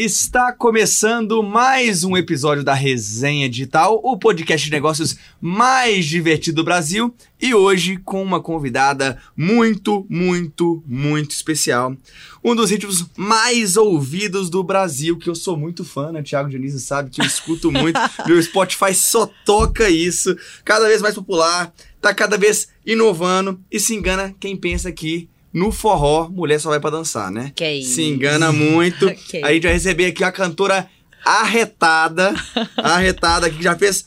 Está começando mais um episódio da Resenha Digital, o podcast de negócios mais divertido do Brasil, e hoje com uma convidada muito, muito, muito especial. Um dos ritmos mais ouvidos do Brasil, que eu sou muito fã, né? Thiago Dionísio sabe que eu escuto muito. Meu Spotify só toca isso. Cada vez mais popular, tá cada vez inovando e se engana quem pensa que no forró, mulher só vai pra dançar, né? Que isso. Se engana muito. Que A gente vai receber aqui a cantora arretada, arretada, que já fez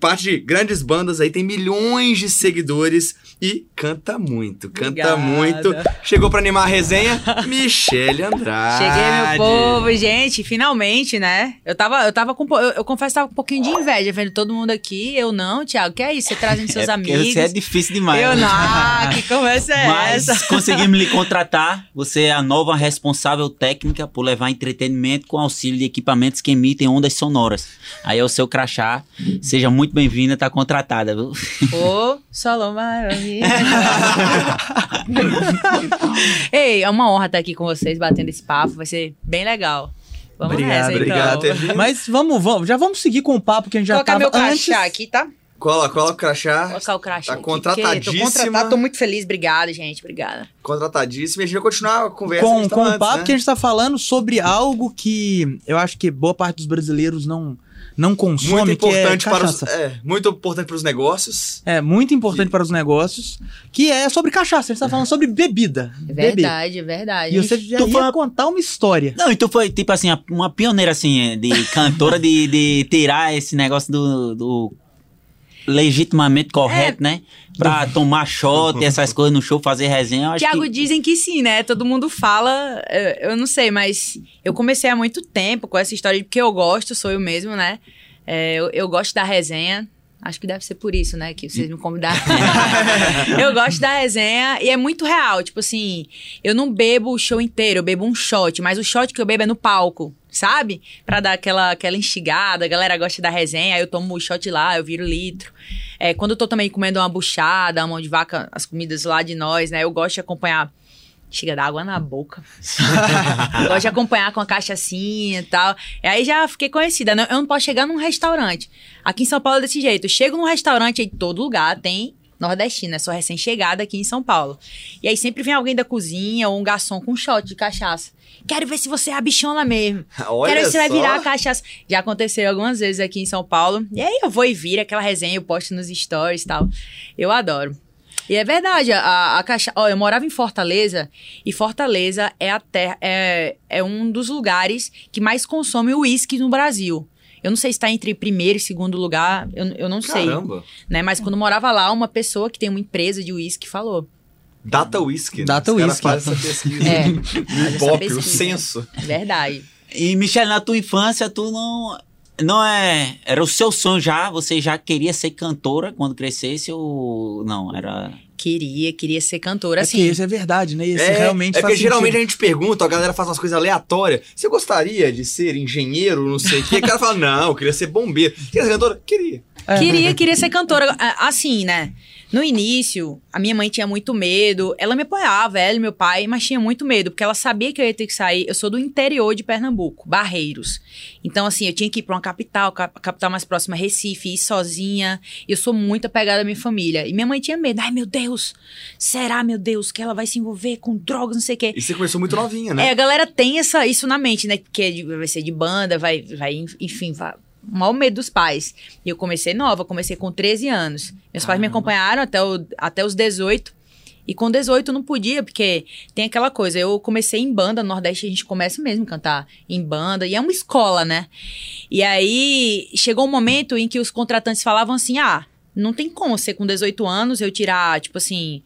parte de grandes bandas aí, tem milhões de seguidores e canta muito, canta Obrigada. muito. Chegou pra animar a resenha, Michele Andrade. Cheguei, meu povo, gente, finalmente, né? Eu tava, eu tava com, eu, eu confesso que tava com um pouquinho de inveja vendo todo mundo aqui. Eu não, Thiago, que é isso? Você trazendo seus é amigos. Você é difícil demais. eu né? não, ah, que conversa é Mas essa? conseguimos lhe contratar. Você é a nova responsável técnica por levar entretenimento com auxílio de equipamentos que emitem ondas sonoras. Aí é o seu crachá. Seja muito bem-vinda, tá contratada, viu? Ô, solo maravilha. Ei, é uma honra estar aqui com vocês, batendo esse papo. Vai ser bem legal. Vamos Obrigado, nessa, então. obrigado por ter vindo. Mas vamos, vamos, já vamos seguir com o papo que a gente já Colocar tava meu crachá antes. aqui, tá? Cola, cola o crachá. Colocar o crachá Tá aqui, contratadíssima. Tô contratado, tô muito feliz. Obrigada, gente. Obrigada. Contratadíssimo. E a gente vai continuar a conversa Com, com o antes, papo né? que a gente tá falando sobre algo que eu acho que boa parte dos brasileiros não, não consome, muito importante que é para os, cachaça. é, muito importante para os negócios. É, muito importante para os negócios, que é sobre cachaça. A gente tá falando sobre bebida. É verdade, é verdade. E você já Tu ia fala- contar uma história. Não, então foi tipo assim, a- uma pioneira assim, de cantora de, de tirar esse negócio do, do legitimamente correto, né? Pra tomar shot e essas coisas no show, fazer resenha. Tiago, que... dizem que sim, né? Todo mundo fala, eu, eu não sei, mas eu comecei há muito tempo com essa história, de porque eu gosto, sou eu mesmo, né? É, eu, eu gosto da resenha. Acho que deve ser por isso, né? Que vocês me convidaram. eu gosto da resenha e é muito real. Tipo assim, eu não bebo o show inteiro, eu bebo um shot, mas o shot que eu bebo é no palco, sabe? Pra dar aquela, aquela instigada, a galera gosta da resenha, aí eu tomo o shot lá, eu viro litro. É, quando eu tô também comendo uma buchada, uma mão de vaca, as comidas lá de nós, né? Eu gosto de acompanhar. Chega da água na boca. gosto de acompanhar com a cachaçinha e tal. E aí já fiquei conhecida. né? Eu não posso chegar num restaurante. Aqui em São Paulo é desse jeito. Eu chego num restaurante, aí todo lugar tem nordestina. É só recém-chegada aqui em São Paulo. E aí sempre vem alguém da cozinha ou um garçom com um shot de cachaça. Quero ver se você é a bichona mesmo. Olha Quero ver se você vai só. virar a cachaça. Já aconteceu algumas vezes aqui em São Paulo. E aí eu vou e viro aquela resenha, eu posto nos stories e tal. Eu adoro. E é verdade, a, a cachaça. Ó, eu morava em Fortaleza e Fortaleza é, a terra, é, é um dos lugares que mais consome uísque no Brasil. Eu não sei se está entre primeiro e segundo lugar, eu, eu não sei. Caramba. Né? Mas quando morava lá, uma pessoa que tem uma empresa de uísque falou. Data Whisky. né? Data caras Whisky. fazem essa pesquisa. É, o Ibope, o censo. Verdade. E, Michelle, na tua infância, tu não... Não é... Era o seu sonho já? Você já queria ser cantora quando crescesse ou... Não, era... Queria, queria ser cantora, É assim. que isso é verdade, né? Isso É, realmente é faz porque geralmente a gente pergunta, a galera faz umas coisas aleatórias. Você gostaria de ser engenheiro, não sei o quê? O cara fala, não, eu queria ser bombeiro. Queria ser cantora? Queria. É. Queria, queria ser cantora. Assim, né? No início, a minha mãe tinha muito medo. Ela me apoiava, ela e meu pai, mas tinha muito medo, porque ela sabia que eu ia ter que sair. Eu sou do interior de Pernambuco, Barreiros. Então, assim, eu tinha que ir pra uma capital, cap- a capital mais próxima, Recife, ir sozinha. E eu sou muito apegada à minha família. E minha mãe tinha medo. Ai, meu Deus, será, meu Deus, que ela vai se envolver com drogas, não sei o quê. E você começou muito novinha, É, né? a galera tem essa, isso na mente, né? Que é de- vai ser de banda, vai, vai enfim, vai, o maior medo dos pais. E eu comecei nova, comecei com 13 anos. Meus pais me acompanharam até, o, até os 18. E com 18 não podia, porque tem aquela coisa, eu comecei em banda, no Nordeste a gente começa mesmo a cantar em banda, e é uma escola, né? E aí chegou um momento em que os contratantes falavam assim: ah, não tem como ser com 18 anos eu tirar, tipo assim,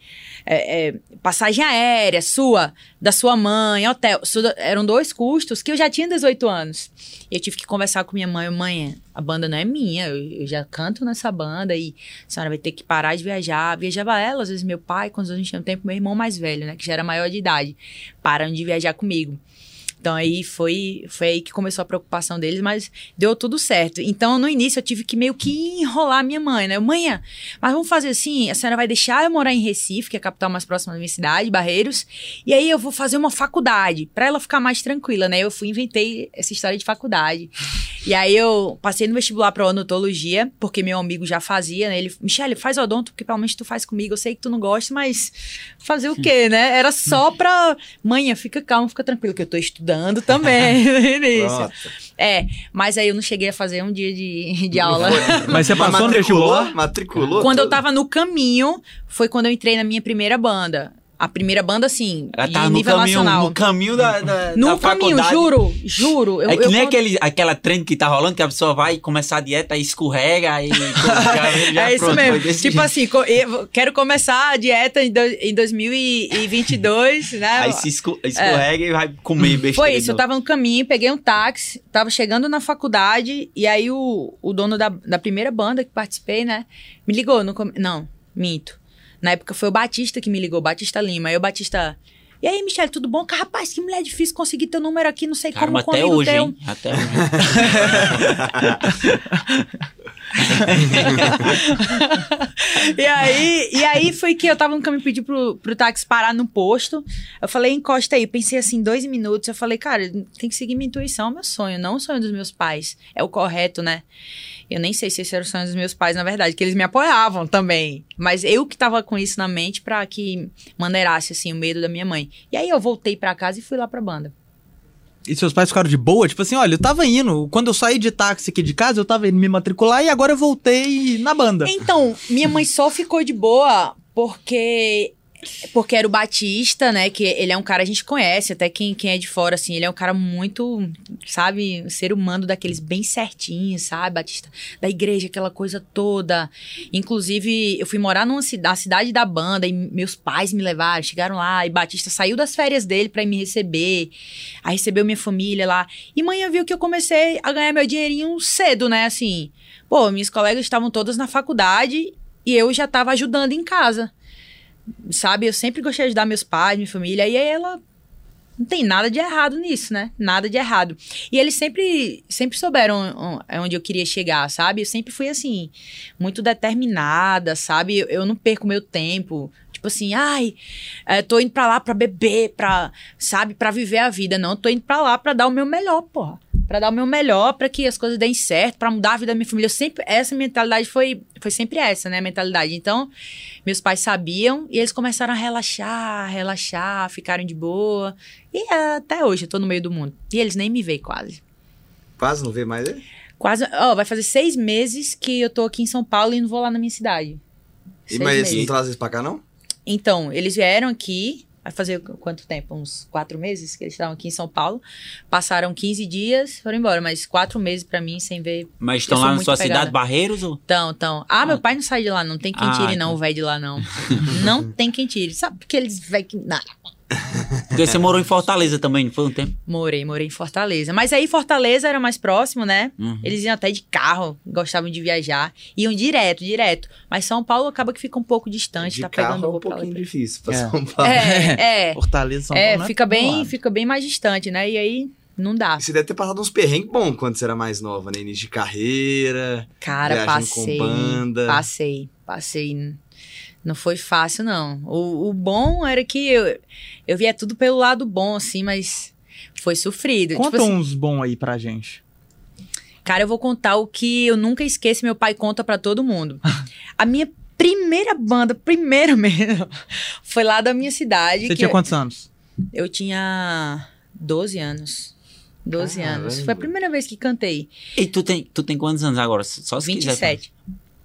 é, é, passagem aérea sua, da sua mãe, hotel. Eram dois custos que eu já tinha 18 anos. E eu tive que conversar com minha mãe, mãe, a banda não é minha, eu, eu já canto nessa banda e a senhora vai ter que parar de viajar. Viajava ela, às vezes meu pai, quando a gente tinha um tempo, meu irmão mais velho, né, que já era maior de idade, param de viajar comigo. Então aí foi, foi aí que começou a preocupação deles, mas deu tudo certo. Então no início eu tive que meio que enrolar minha mãe, né? Mãe, mas vamos fazer assim: a senhora vai deixar eu morar em Recife, que é a capital mais próxima da minha cidade, Barreiros, e aí eu vou fazer uma faculdade, para ela ficar mais tranquila, né? Eu fui inventei essa história de faculdade. E aí eu passei no vestibular para odontologia, porque meu amigo já fazia, né? Ele, Michele, faz odonto, porque pelo menos tu faz comigo. Eu sei que tu não gosta, mas fazer o quê, né? Era só pra. Mãe, fica calma, fica tranquilo, que eu tô estudando também no início. É, mas aí eu não cheguei a fazer um dia de, de aula. Mas você passou no vestibular? Matriculou? Quando eu tava no caminho, foi quando eu entrei na minha primeira banda. A primeira banda, assim, Ela tá no nível caminho, nacional. no caminho da, da, No da caminho, faculdade. juro, juro. Eu, é que eu nem conto- aquele, aquela trend que tá rolando, que a pessoa vai começar a dieta e escorrega e já, já é isso pronto, mesmo. Tipo jeito. assim, quero começar a dieta em, do, em 2022, né? Aí se esco- escorrega e vai comer besteira. Foi isso, eu tava no caminho, peguei um táxi, tava chegando na faculdade, e aí o, o dono da, da primeira banda que participei, né, me ligou. No, não, minto. Na época foi o Batista que me ligou, Batista Lima. Aí o Batista. E aí, Michele, tudo bom? Cara, Rapaz, que mulher difícil conseguir teu número aqui, não sei Caramba, como até hoje, teu. hein? Até hoje. e, aí, e aí foi que eu tava no caminho pedir pro, pro táxi parar no posto. Eu falei, encosta aí. Pensei assim, dois minutos. Eu falei, cara, tem que seguir minha intuição, meu sonho, não o sonho dos meus pais. É o correto, né? Eu nem sei se esse era o sonho dos meus pais, na verdade, que eles me apoiavam também. Mas eu que tava com isso na mente pra que maneirasse, assim, o medo da minha mãe. E aí eu voltei pra casa e fui lá pra banda. E seus pais ficaram de boa? Tipo assim, olha, eu tava indo. Quando eu saí de táxi aqui de casa, eu tava indo me matricular e agora eu voltei na banda. Então, minha mãe só ficou de boa porque porque era o Batista, né? Que ele é um cara a gente conhece, até quem, quem é de fora, assim, ele é um cara muito, sabe, ser humano daqueles bem certinhos, sabe, Batista? Da igreja, aquela coisa toda. Inclusive, eu fui morar numa na cidade da banda e meus pais me levaram, chegaram lá, e Batista saiu das férias dele ir me receber. Aí recebeu minha família lá. E manhã viu que eu comecei a ganhar meu dinheirinho cedo, né? Assim, pô, minhas colegas estavam todas na faculdade e eu já tava ajudando em casa. Sabe? Eu sempre gostei de ajudar meus pais, minha família. E aí ela. Não tem nada de errado nisso, né? Nada de errado. E eles sempre, sempre souberam on- onde eu queria chegar, sabe? Eu sempre fui assim, muito determinada, sabe? Eu, eu não perco meu tempo. Tipo assim, ai, é, tô indo pra lá pra beber, pra, sabe, pra viver a vida. Não, tô indo pra lá pra dar o meu melhor, porra. Pra dar o meu melhor, pra que as coisas deem certo, pra mudar a vida da minha família. Eu sempre, essa mentalidade foi, foi sempre essa, né? A mentalidade. Então, meus pais sabiam e eles começaram a relaxar, relaxar, ficaram de boa. E é, até hoje eu tô no meio do mundo. E eles nem me veem quase. Quase não vê mais ele? Quase. Ó, vai fazer seis meses que eu tô aqui em São Paulo e não vou lá na minha cidade. E, Seis mas meses. não traz eles pra cá, não? Então, eles vieram aqui, vai fazer qu- quanto tempo? Uns quatro meses que eles estavam aqui em São Paulo. Passaram 15 dias, foram embora, mas quatro meses pra mim sem ver. Mas estão lá na sua apegada. cidade, Barreiros? Ou? Então, então. Ah, meu pai não sai de lá, não tem quem Ah, tire, não, então. o velho de lá, não. não tem quem tire. Sabe porque eles velho que. Não. Porque você morou em Fortaleza também, não foi um tempo? Morei, morei em Fortaleza. Mas aí Fortaleza era mais próximo, né? Uhum. Eles iam até de carro, gostavam de viajar. Iam direto, direto. Mas São Paulo acaba que fica um pouco distante, De tá carro pegando é um pouquinho difícil pra É. São Paulo. É, é. Fortaleza, São Paulo. É, fica bem, fica bem mais distante, né? E aí não dá. E Você deve ter passado uns perrengues bons quando você era mais nova, né? Início de carreira, Cara, passei. com banda. Passei, passei. Não foi fácil, não. O, o bom era que eu, eu via tudo pelo lado bom, assim, mas foi sofrido. Conta Tipo assim, uns bons aí pra gente. Cara, eu vou contar o que eu nunca esqueço, meu pai conta pra todo mundo. A minha primeira banda, primeira mesmo, foi lá da minha cidade. Você que tinha eu- quantos anos? Eu tinha 12 anos. 12 Caramba. anos. Foi a primeira vez que cantei. E tu tem, tu tem quantos anos agora? Só se quiser.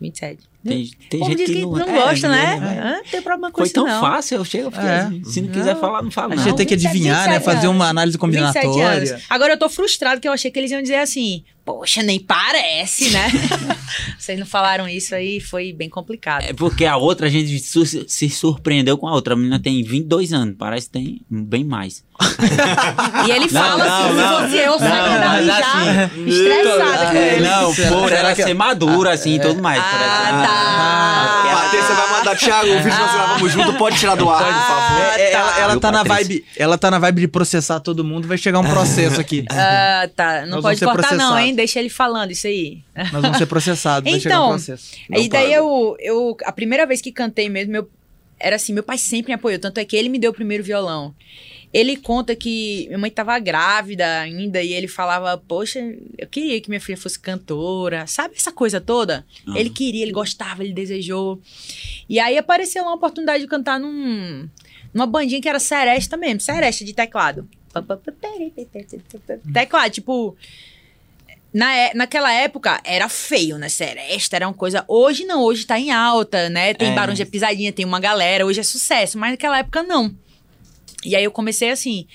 27. 27. Tem, tem Como gente que que não, não, é, gosta, né? é. Ah, Não tem problema com Foi isso, tão não. fácil, eu chego, eu fiquei É. assim, se não quiser Não. falar, não fala A não. gente tem que 27, adivinhar, né? 27 Fazer uma análise 27 combinatória. Agora eu tô frustrado que eu achei que eles iam dizer assim, poxa, nem parece, né? Vocês não falaram isso aí, foi bem complicado. É porque a outra, a gente se surpreendeu com a outra. A menina tem 22 anos, parece que tem bem mais. E ele fala não, assim, não. se fosse eu? Não, tava mas já assim, estressada com É, ele. não, por ela ser madura, assim, e tudo mais. Ah, parece. tá. Bater, você vai mandar, Thiago, o vídeo que nós gravamos junto, pode tirar do ar, por favor. É, é, ela, tá na Patrícia? vibe, ela tá na vibe de processar todo mundo, vai chegar um processo aqui. Ah, tá. Não Nós pode vamos ser cortar, não, processados. hein? Deixa ele falando isso aí. Nós vamos ser processados, vai chegar um Então, processo. E daí eu, eu. A primeira vez que cantei mesmo, meu, era assim, meu pai sempre me apoiou. Tanto é que ele me deu o primeiro violão. Ele conta que minha mãe tava grávida ainda e ele falava, poxa, eu queria que minha filha fosse cantora. Sabe essa coisa toda? Aham. Ele queria, ele gostava, ele desejou. E aí apareceu uma oportunidade de cantar num, numa bandinha que era seresta mesmo, seresta de teclado. Teclado, tipo. Na, é- naquela época era feio, né? Seresta era uma coisa. Hoje não, hoje tá em alta, né? Tem É. Barões de Pisadinha, tem uma galera, hoje é sucesso, mas naquela época não. E aí eu comecei assim.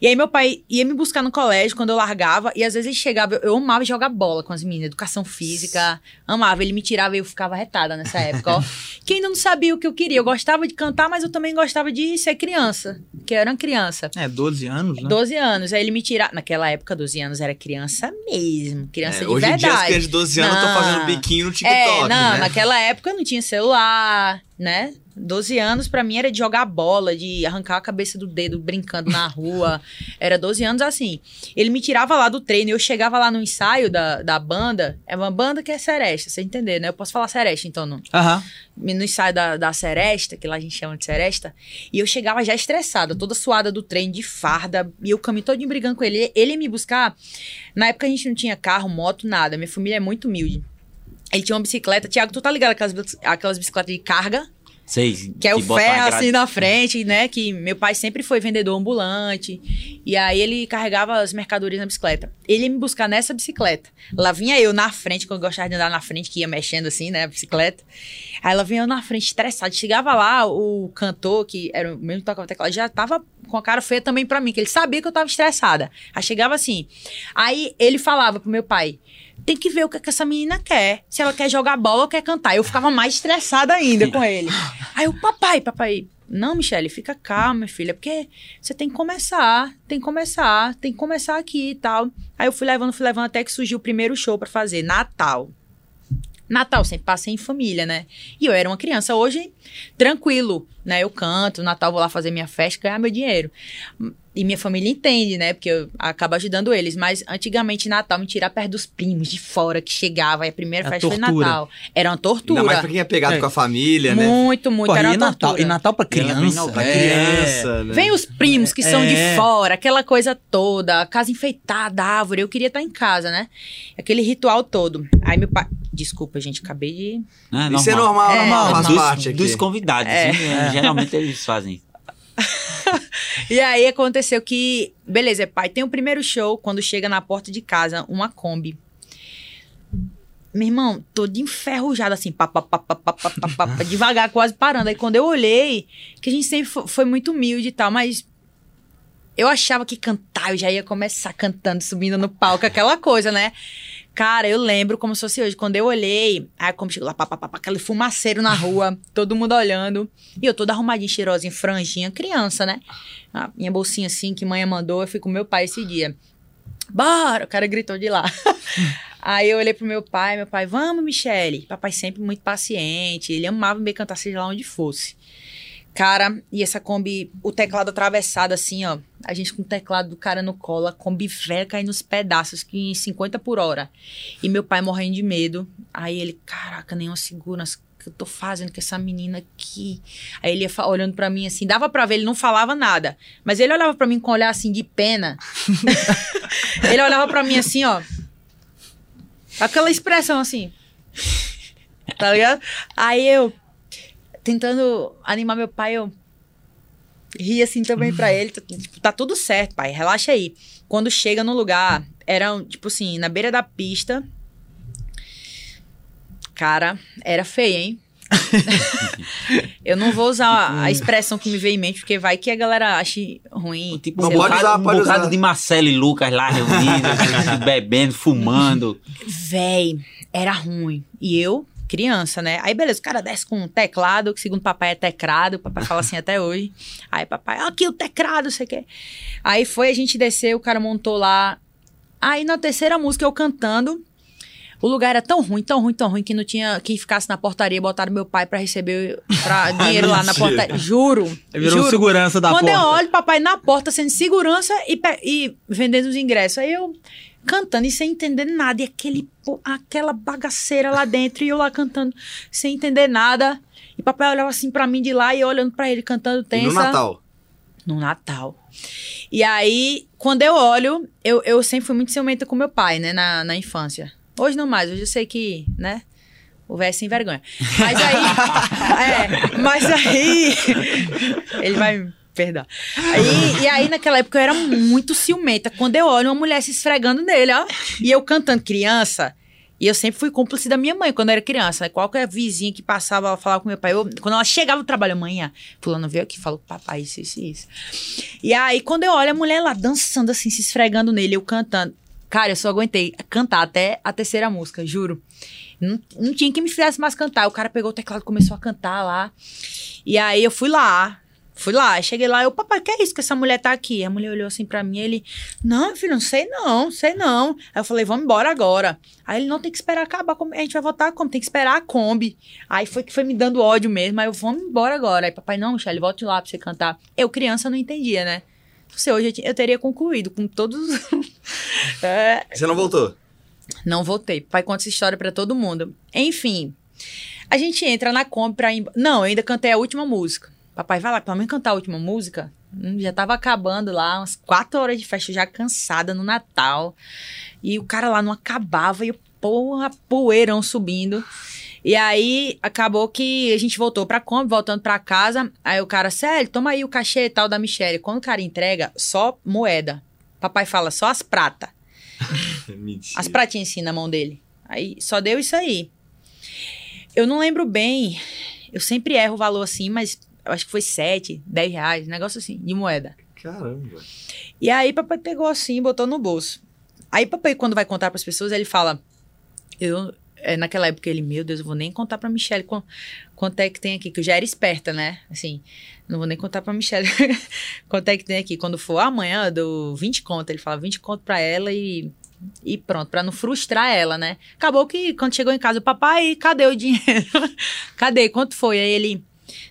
E aí meu pai ia me buscar no colégio quando eu largava, e às vezes ele chegava, eu, eu amava jogar bola com as meninas, educação física, amava. Ele me tirava e eu ficava retada nessa época, ó. que ainda não sabia o que eu queria. Eu gostava de cantar, mas eu também gostava de ser criança, que eu era criança. É, 12 anos, né? 12 anos. Aí ele me tirava. Naquela época, 12 anos era criança mesmo. Criança É, de hoje em verdade. dia, as crianças de 12 anos estão fazendo biquinho no TikTok, É, não, né? naquela época não tinha celular, né? 12 anos pra mim era de jogar bola, de arrancar a cabeça do dedo brincando na rua. Era 12 anos assim. Ele me tirava lá do treino, eu chegava lá no ensaio da, da banda. É uma banda que é seresta, você entender, né? Eu posso falar seresta, então não Aham. no ensaio da, da Seresta, que lá a gente chama de Seresta, e eu chegava já estressada, toda suada do trem, de farda, e eu caminho todo brigando com ele. Ele ia me buscar. Na época a gente não tinha carro, moto, nada. Minha família é muito humilde. Ele tinha uma bicicleta. Tiago, tu tá ligado aquelas, aquelas bicicletas de carga? Sei, Que é o ferro grade. assim na frente, né? Que meu pai sempre foi vendedor ambulante. E aí ele carregava as mercadorias na bicicleta. Ele ia me buscar nessa bicicleta. Lá vinha eu na frente, que eu gostava de andar na frente, que ia mexendo assim, né? A bicicleta. Aí lá vinha eu na frente, estressado. Chegava lá, o cantor, que era o mesmo que tocava teclado, já tava com a cara feia também pra mim, que ele sabia que eu tava estressada. Aí chegava assim. Aí ele falava pro meu pai. Tem que ver o que, que essa menina quer. Se ela quer jogar bola ou quer cantar. Eu ficava mais estressada ainda com ele. Aí o papai, papai, não, Michele, fica calma, minha filha, porque você tem que começar, tem que começar, tem que começar aqui e tal. Aí eu fui levando, fui levando até que surgiu o primeiro show pra fazer, Natal. Natal, sempre passei em família, né? E eu era uma criança. Hoje, tranquilo, né? Eu canto, Natal vou lá fazer minha festa, ganhar meu dinheiro. E minha família entende, né? Porque eu acabo ajudando eles. Mas antigamente, Natal, me tirar perto dos primos de fora que chegava. E a primeira É festa foi tortura. Natal. Era uma tortura. Ainda mais pra quem é pegado É. com a família, né? Muito, muito. Porra, era e uma Natal, tortura. e Natal pra E ela vem criança. Pra é. criança, né? Vem os primos que são É. de fora, aquela coisa toda, a casa enfeitada, árvore. Eu queria estar em casa, né? Aquele ritual todo. Aí meu pai. Desculpa, gente, acabei de. Não, Isso é normal, É, normal, faz dos, parte aqui. dos convidados. É. hein? Geralmente eles fazem. E aí aconteceu que. Beleza, pai, tem o primeiro show quando chega na porta de casa, uma Kombi. Meu irmão, todo enferrujado, assim, pá, pá, pá, pá, pá, pá, pá, pá, pá, devagar, quase parando. Aí quando eu olhei, que a gente sempre fo- foi muito humilde e tal, mas eu achava que cantar, eu já ia começar cantando, subindo no palco, aquela coisa, né? Cara, eu lembro como se fosse hoje. Quando eu olhei, aí como chegou lá, pá, pá, pá, pá, aquele fumaceiro na rua, todo mundo olhando. E eu toda arrumadinha, cheirosinha, franjinha, criança, né? A minha bolsinha assim, que mãe mandou, eu fui com meu pai esse dia. Bora! O cara gritou de lá. Aí eu olhei pro meu pai, meu pai, vamos, Michele. Papai sempre muito paciente, ele amava me cantar, seja lá onde fosse. Cara, e essa Kombi, o teclado atravessado assim, ó. A gente com o teclado do cara no colo, a Kombi velha caindo nos pedaços, que em 50 por hora. E meu pai morrendo de medo. Aí ele, caraca, nenhuma segurança que eu tô fazendo com essa menina aqui. Aí ele ia olhando pra mim assim, dava pra ver, ele não falava nada. Mas ele olhava pra mim com um olhar assim de pena. ele olhava pra mim assim, ó. Aquela expressão assim. Tá ligado? Aí eu, tentando animar meu pai, eu ri assim também pra ele. Tipo, tá tudo certo, pai, relaxa aí. Quando chega no lugar, era, um, tipo assim, na beira da pista. Cara, era feio, hein? eu não vou usar a expressão que me veio em mente, porque vai que a galera ache ruim. Tipo, Não, pode usar, um pode usar. de Marcelo e Lucas lá reunidos, bebendo, fumando. Véi, era ruim. E eu, criança, né? Aí, beleza, o cara desce com um teclado, que segundo papai é teclado, o papai fala assim até hoje. Aí, papai, aqui o teclado, você quer? Aí foi, a gente desceu, o cara montou lá. Aí, na terceira música, eu cantando, O lugar era tão ruim, tão ruim, tão ruim que não tinha quem ficasse na portaria. Botaram meu pai pra receber pra dinheiro lá na portaria. Juro. Virou juro. segurança da Quando porta. eu olho, papai na porta sendo segurança e, e vendendo os ingressos. Aí eu cantando e sem entender nada. E aquele, aquela bagaceira lá dentro. E eu lá cantando sem entender nada. E papai olhava assim pra mim de lá e eu olhando pra ele cantando E tensa. no Natal. No Natal. E aí, quando eu olho, eu, eu sempre fui muito ciumenta com meu pai, né, na, na infância. Hoje não mais, hoje eu sei que, né, o velho é sem vergonha. Mas aí, é, mas aí, ele vai perdoar. Aí, e aí, naquela época, eu era muito ciumenta. Quando eu olho uma mulher se esfregando nele, ó, e eu cantando criança, e eu sempre fui cúmplice da minha mãe quando eu era criança. Né? Qualquer vizinha que passava, ela falava com meu pai. Eu- quando ela chegava do trabalho amanhã, fulano veio aqui e falou, papai, isso, isso, isso. E aí, quando eu olho a mulher lá dançando assim, se esfregando nele, eu cantando. Cara, eu só aguentei cantar até a terceira música, juro. Não, não tinha que me fizesse mais cantar. O cara pegou o teclado e começou a cantar lá. E aí eu fui lá. Fui lá, cheguei lá, eu, papai, que é isso que essa mulher tá aqui? A mulher olhou assim pra mim, ele, não, filho, não sei não, sei não. Aí eu falei, vamos embora agora. Aí ele, não, tem que esperar acabar, a gente vai votar como? Tem que esperar a Kombi. Aí foi que foi me dando ódio mesmo, aí eu, vamos embora agora. Aí papai, não, Michelle, volte lá pra você cantar. Eu, criança, não entendia, né? Se hoje eu, teria concluído com todos. é, Você não voltou? não voltei. Pai conta essa história pra todo mundo. Enfim, a gente entra na Kombi pra Não, eu ainda cantei a última música. Papai, vai lá, pelo menos cantar a última música. Hum, Já tava acabando lá, umas quatro horas de festa, já cansada no Natal. E o cara lá não acabava e, porra, poeirão subindo. E aí, acabou que a gente voltou pra Kombi, voltando pra casa. Aí o cara, sério, toma aí o cachê e tal da Michelle. Quando o cara entrega, só moeda. Papai fala, só as pratas. As pratinhas assim na mão dele. Aí só deu isso aí. Eu não lembro bem. Eu sempre erro o valor assim, mas eu acho que foi 7, 10 reais, um negócio assim, de moeda. Caramba. E aí papai pegou assim e botou no bolso. Aí papai, quando vai contar pras pessoas, ele fala. Eu. é, naquela época ele, meu Deus, eu vou nem contar pra Michelle quan- quanto é que tem aqui, que eu já era esperta, né? Assim, não vou nem contar pra Michelle quanto é que tem aqui. Quando for amanhã, eu dou 20 conto. Ele fala 20 conto pra ela e. E pronto, pra não frustrar ela, né? Acabou que quando chegou em casa, o papai, cadê o dinheiro? cadê? Quanto foi? Aí ele,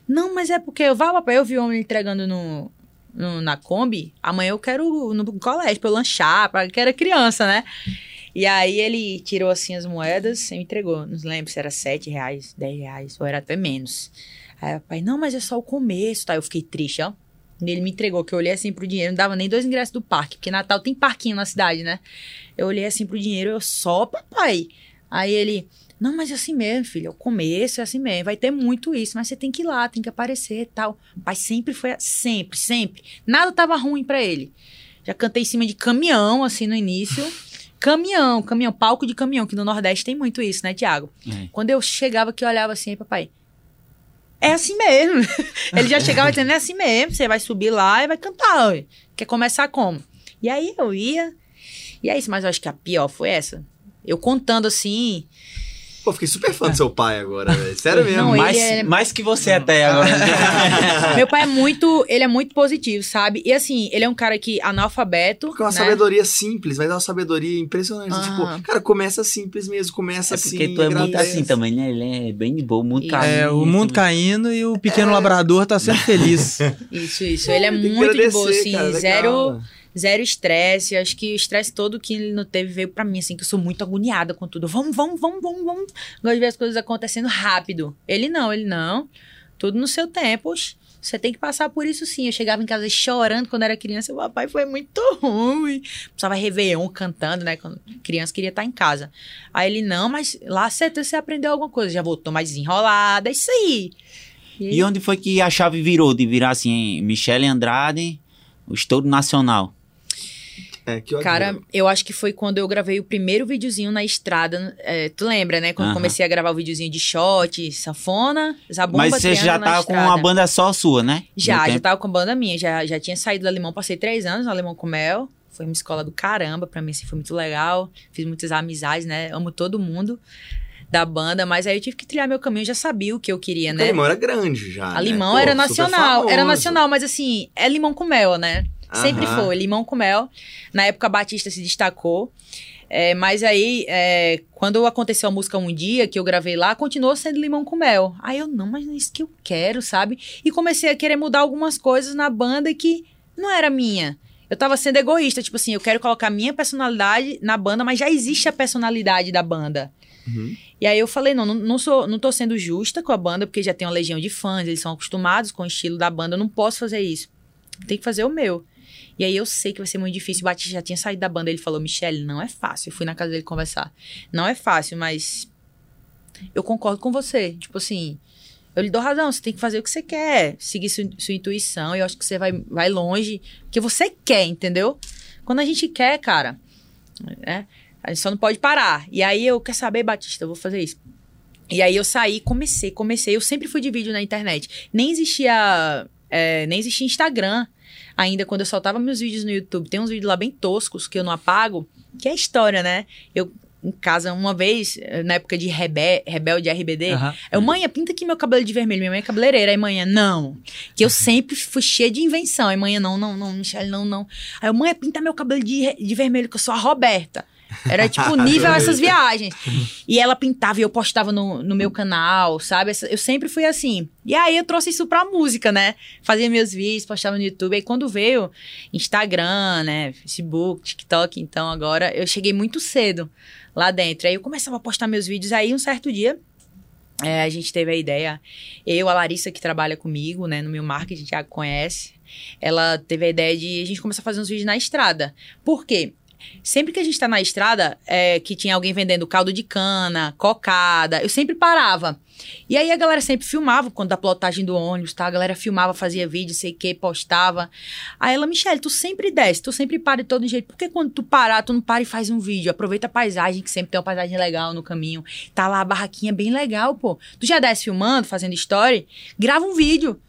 não, mas é porque eu vá, papai, eu vi o homem entregando no, no- na Kombi, amanhã eu quero no colégio pra eu lanchar, pra que era criança, né? E aí ele tirou assim as moedas e me entregou. Não lembro se era 7 reais, 10 reais, ou era até menos. Aí o pai, não, mas é só o começo, tá? Eu fiquei triste, ó. Ele me entregou, que eu olhei assim pro dinheiro, não dava nem dois ingressos do parque, porque Natal tem parquinho na cidade, né? Eu olhei assim pro dinheiro, eu só, papai. Aí ele, não, mas é assim mesmo, filho, é o começo, é assim mesmo, vai ter muito isso, mas você tem que ir lá, tem que aparecer e tal. Pai sempre foi, sempre, sempre. Nada tava ruim pra ele. Já cantei em cima de caminhão, assim, no início. Caminhão, caminhão, palco de caminhão, que no Nordeste tem muito isso, né, Tiago? É. Quando eu chegava aqui, eu olhava assim, aí, papai, é assim mesmo. Ele já chegava dizendo, é assim mesmo, você vai subir lá e vai cantar, ué. Quer começar como? E aí eu ia, e é isso, mas eu acho que a pior foi essa. Eu contando assim, Pô, fiquei super fã do seu pai agora, velho. Sério mesmo. Não, mais, é- mais que você até agora. meu pai é muito, ele é muito positivo, sabe? E assim, ele é um cara que analfabeto, Porque é uma né? sabedoria simples, mas é uma sabedoria impressionante. Ah. Tipo, cara, começa simples mesmo, começa É assim. porque tu é muito assim também, né? Ele é bem de boa, muito Isso. carinho. É, o mundo caindo e o pequeno labrador tá sendo feliz. Isso, isso. Ele é muito de boa, assim, cara, zero, zero estresse. Acho que o estresse todo que ele não teve veio pra mim, assim, que eu sou muito agoniada com tudo. Vamos, vamos, vamos, vamos, vamos. Gosto de ver as coisas acontecendo rápido. Ele não, ele não. Tudo no seu tempo. Você tem que passar por isso sim. Eu chegava em casa chorando quando era criança. O papai foi muito ruim. Precisava Réveillon cantando, né? Quando criança queria estar em casa. Aí ele, não, mas lá você, você aprendeu alguma coisa. Já voltou mais desenrolada. É isso aí. E onde foi que a chave virou de virar assim, Michele Andrade, o estouro nacional? É, que ódio. Cara, eu acho que foi quando eu gravei o primeiro videozinho na estrada. é, tu lembra, né? Quando eu Aham. comecei a gravar o videozinho de shot, sanfona, zabumba, Mas você já tava com uma banda só sua, né? Já, já tempo. tava com banda minha. Já, já tinha saído do Alemão, passei três anos no Alemão com Mel. Foi uma escola do caramba, pra mim assim, foi muito legal. Fiz muitas amizades, né? Amo todo mundo da banda, mas aí eu tive que trilhar meu caminho, eu já sabia o que eu queria, né? a limão era grande já. A né? limão Pô, era nacional, era nacional, mas assim, é limão com mel, né? Sempre Aham. foi, limão com mel. Na época a Batista se destacou. É, mas aí, é, quando aconteceu a música Um Dia, que eu gravei lá, continuou sendo limão com mel. Aí eu, não, mas não é isso que eu quero, sabe? E comecei a querer mudar algumas coisas na banda que não era minha. Eu tava sendo egoísta, tipo assim, eu quero colocar minha personalidade na banda, mas já existe a personalidade da banda. Uhum. E aí eu falei, não, não, não sou, não tô sendo justa com a banda, porque já tem uma legião de fãs, eles são acostumados com o estilo da banda, eu não posso fazer isso. Tem que fazer o meu. E aí eu sei que vai ser muito difícil. O Batista já tinha saído da banda, ele falou, Michelle, não é fácil. Eu fui na casa dele conversar. Não é fácil, mas eu concordo com você. Tipo assim, eu lhe dou razão, você tem que fazer o que você quer, seguir sua, sua intuição, eu acho que você vai, vai longe, porque você quer, entendeu? Quando a gente quer, cara, né, a gente só não pode parar. E aí eu, quer saber, Batista, eu vou fazer isso. E aí eu saí, comecei, comecei. Eu sempre fui de vídeo na internet. Nem existia, é, nem existia Instagram ainda quando eu soltava meus vídeos no YouTube. Tem uns vídeos lá bem toscos que eu não apago, que é história, né? Eu em casa uma vez, na época de rebe rebelde RBD, Aham. eu, mãe, pinta aqui meu cabelo de vermelho. Minha mãe é cabeleireira. Aí, manhã, não. Que eu sempre fui cheia de invenção. Aí, manhã, não, não, não, Michelle, não, não. Aí, mãe, pinta meu cabelo de, de vermelho, que eu sou a Roberta. Era tipo nível essas viagens. E ela pintava e eu postava no, no meu canal, sabe? Eu sempre fui assim. E aí eu trouxe isso pra música, né? Fazia meus vídeos, postava no YouTube. Aí quando veio Instagram, né? Facebook, TikTok, então agora eu cheguei muito cedo lá dentro. Aí eu começava a postar meus vídeos. Aí um certo dia é, a gente teve a ideia. Eu, a Larissa, que trabalha comigo, né, no meu marketing, já conhece, ela teve a ideia de a gente começar a fazer uns vídeos na estrada. Por quê? Sempre que a gente tá na estrada, é, que tinha alguém vendendo caldo de cana, cocada, eu sempre parava. E aí a galera sempre filmava, quando da plotagem do ônibus, tá? A galera filmava, fazia vídeo, sei o que, postava. Aí ela, Michelle, tu sempre desce, tu sempre para de todo jeito. Por que quando tu parar, tu não para e faz um vídeo? Aproveita a paisagem, que sempre tem uma paisagem legal no caminho. Tá lá a barraquinha bem legal, pô. Tu já desce filmando, fazendo story? Grava um vídeo.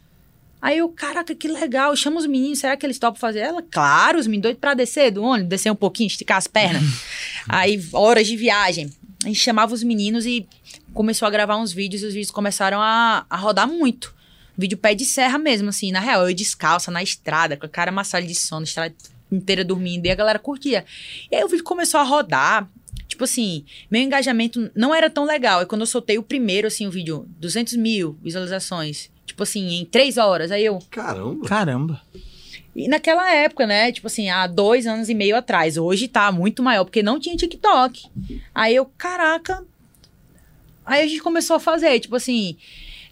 Aí eu, caraca, que legal, chama os meninos, será que eles topam fazer? Ela, claro, os meninos doidos pra descer do ônibus, descer um pouquinho, esticar as pernas. Aí, horas de viagem. A gente chamava os meninos e começou a gravar uns vídeos e os vídeos começaram a, a rodar muito. Vídeo pé de serra mesmo, assim, na real, eu descalça na estrada, com a cara amassada de sono, estrada inteira dormindo, e a galera curtia. E aí o vídeo começou a rodar, tipo assim, meu engajamento não era tão legal. E quando eu soltei o primeiro, assim, o vídeo, 200 mil visualizações, tipo assim, em três horas, aí eu, Caramba. Caramba. e naquela época, né? Tipo assim, há dois anos e meio atrás. Hoje tá muito maior, porque não tinha TikTok. Aí eu, caraca. Aí a gente começou a fazer, tipo assim.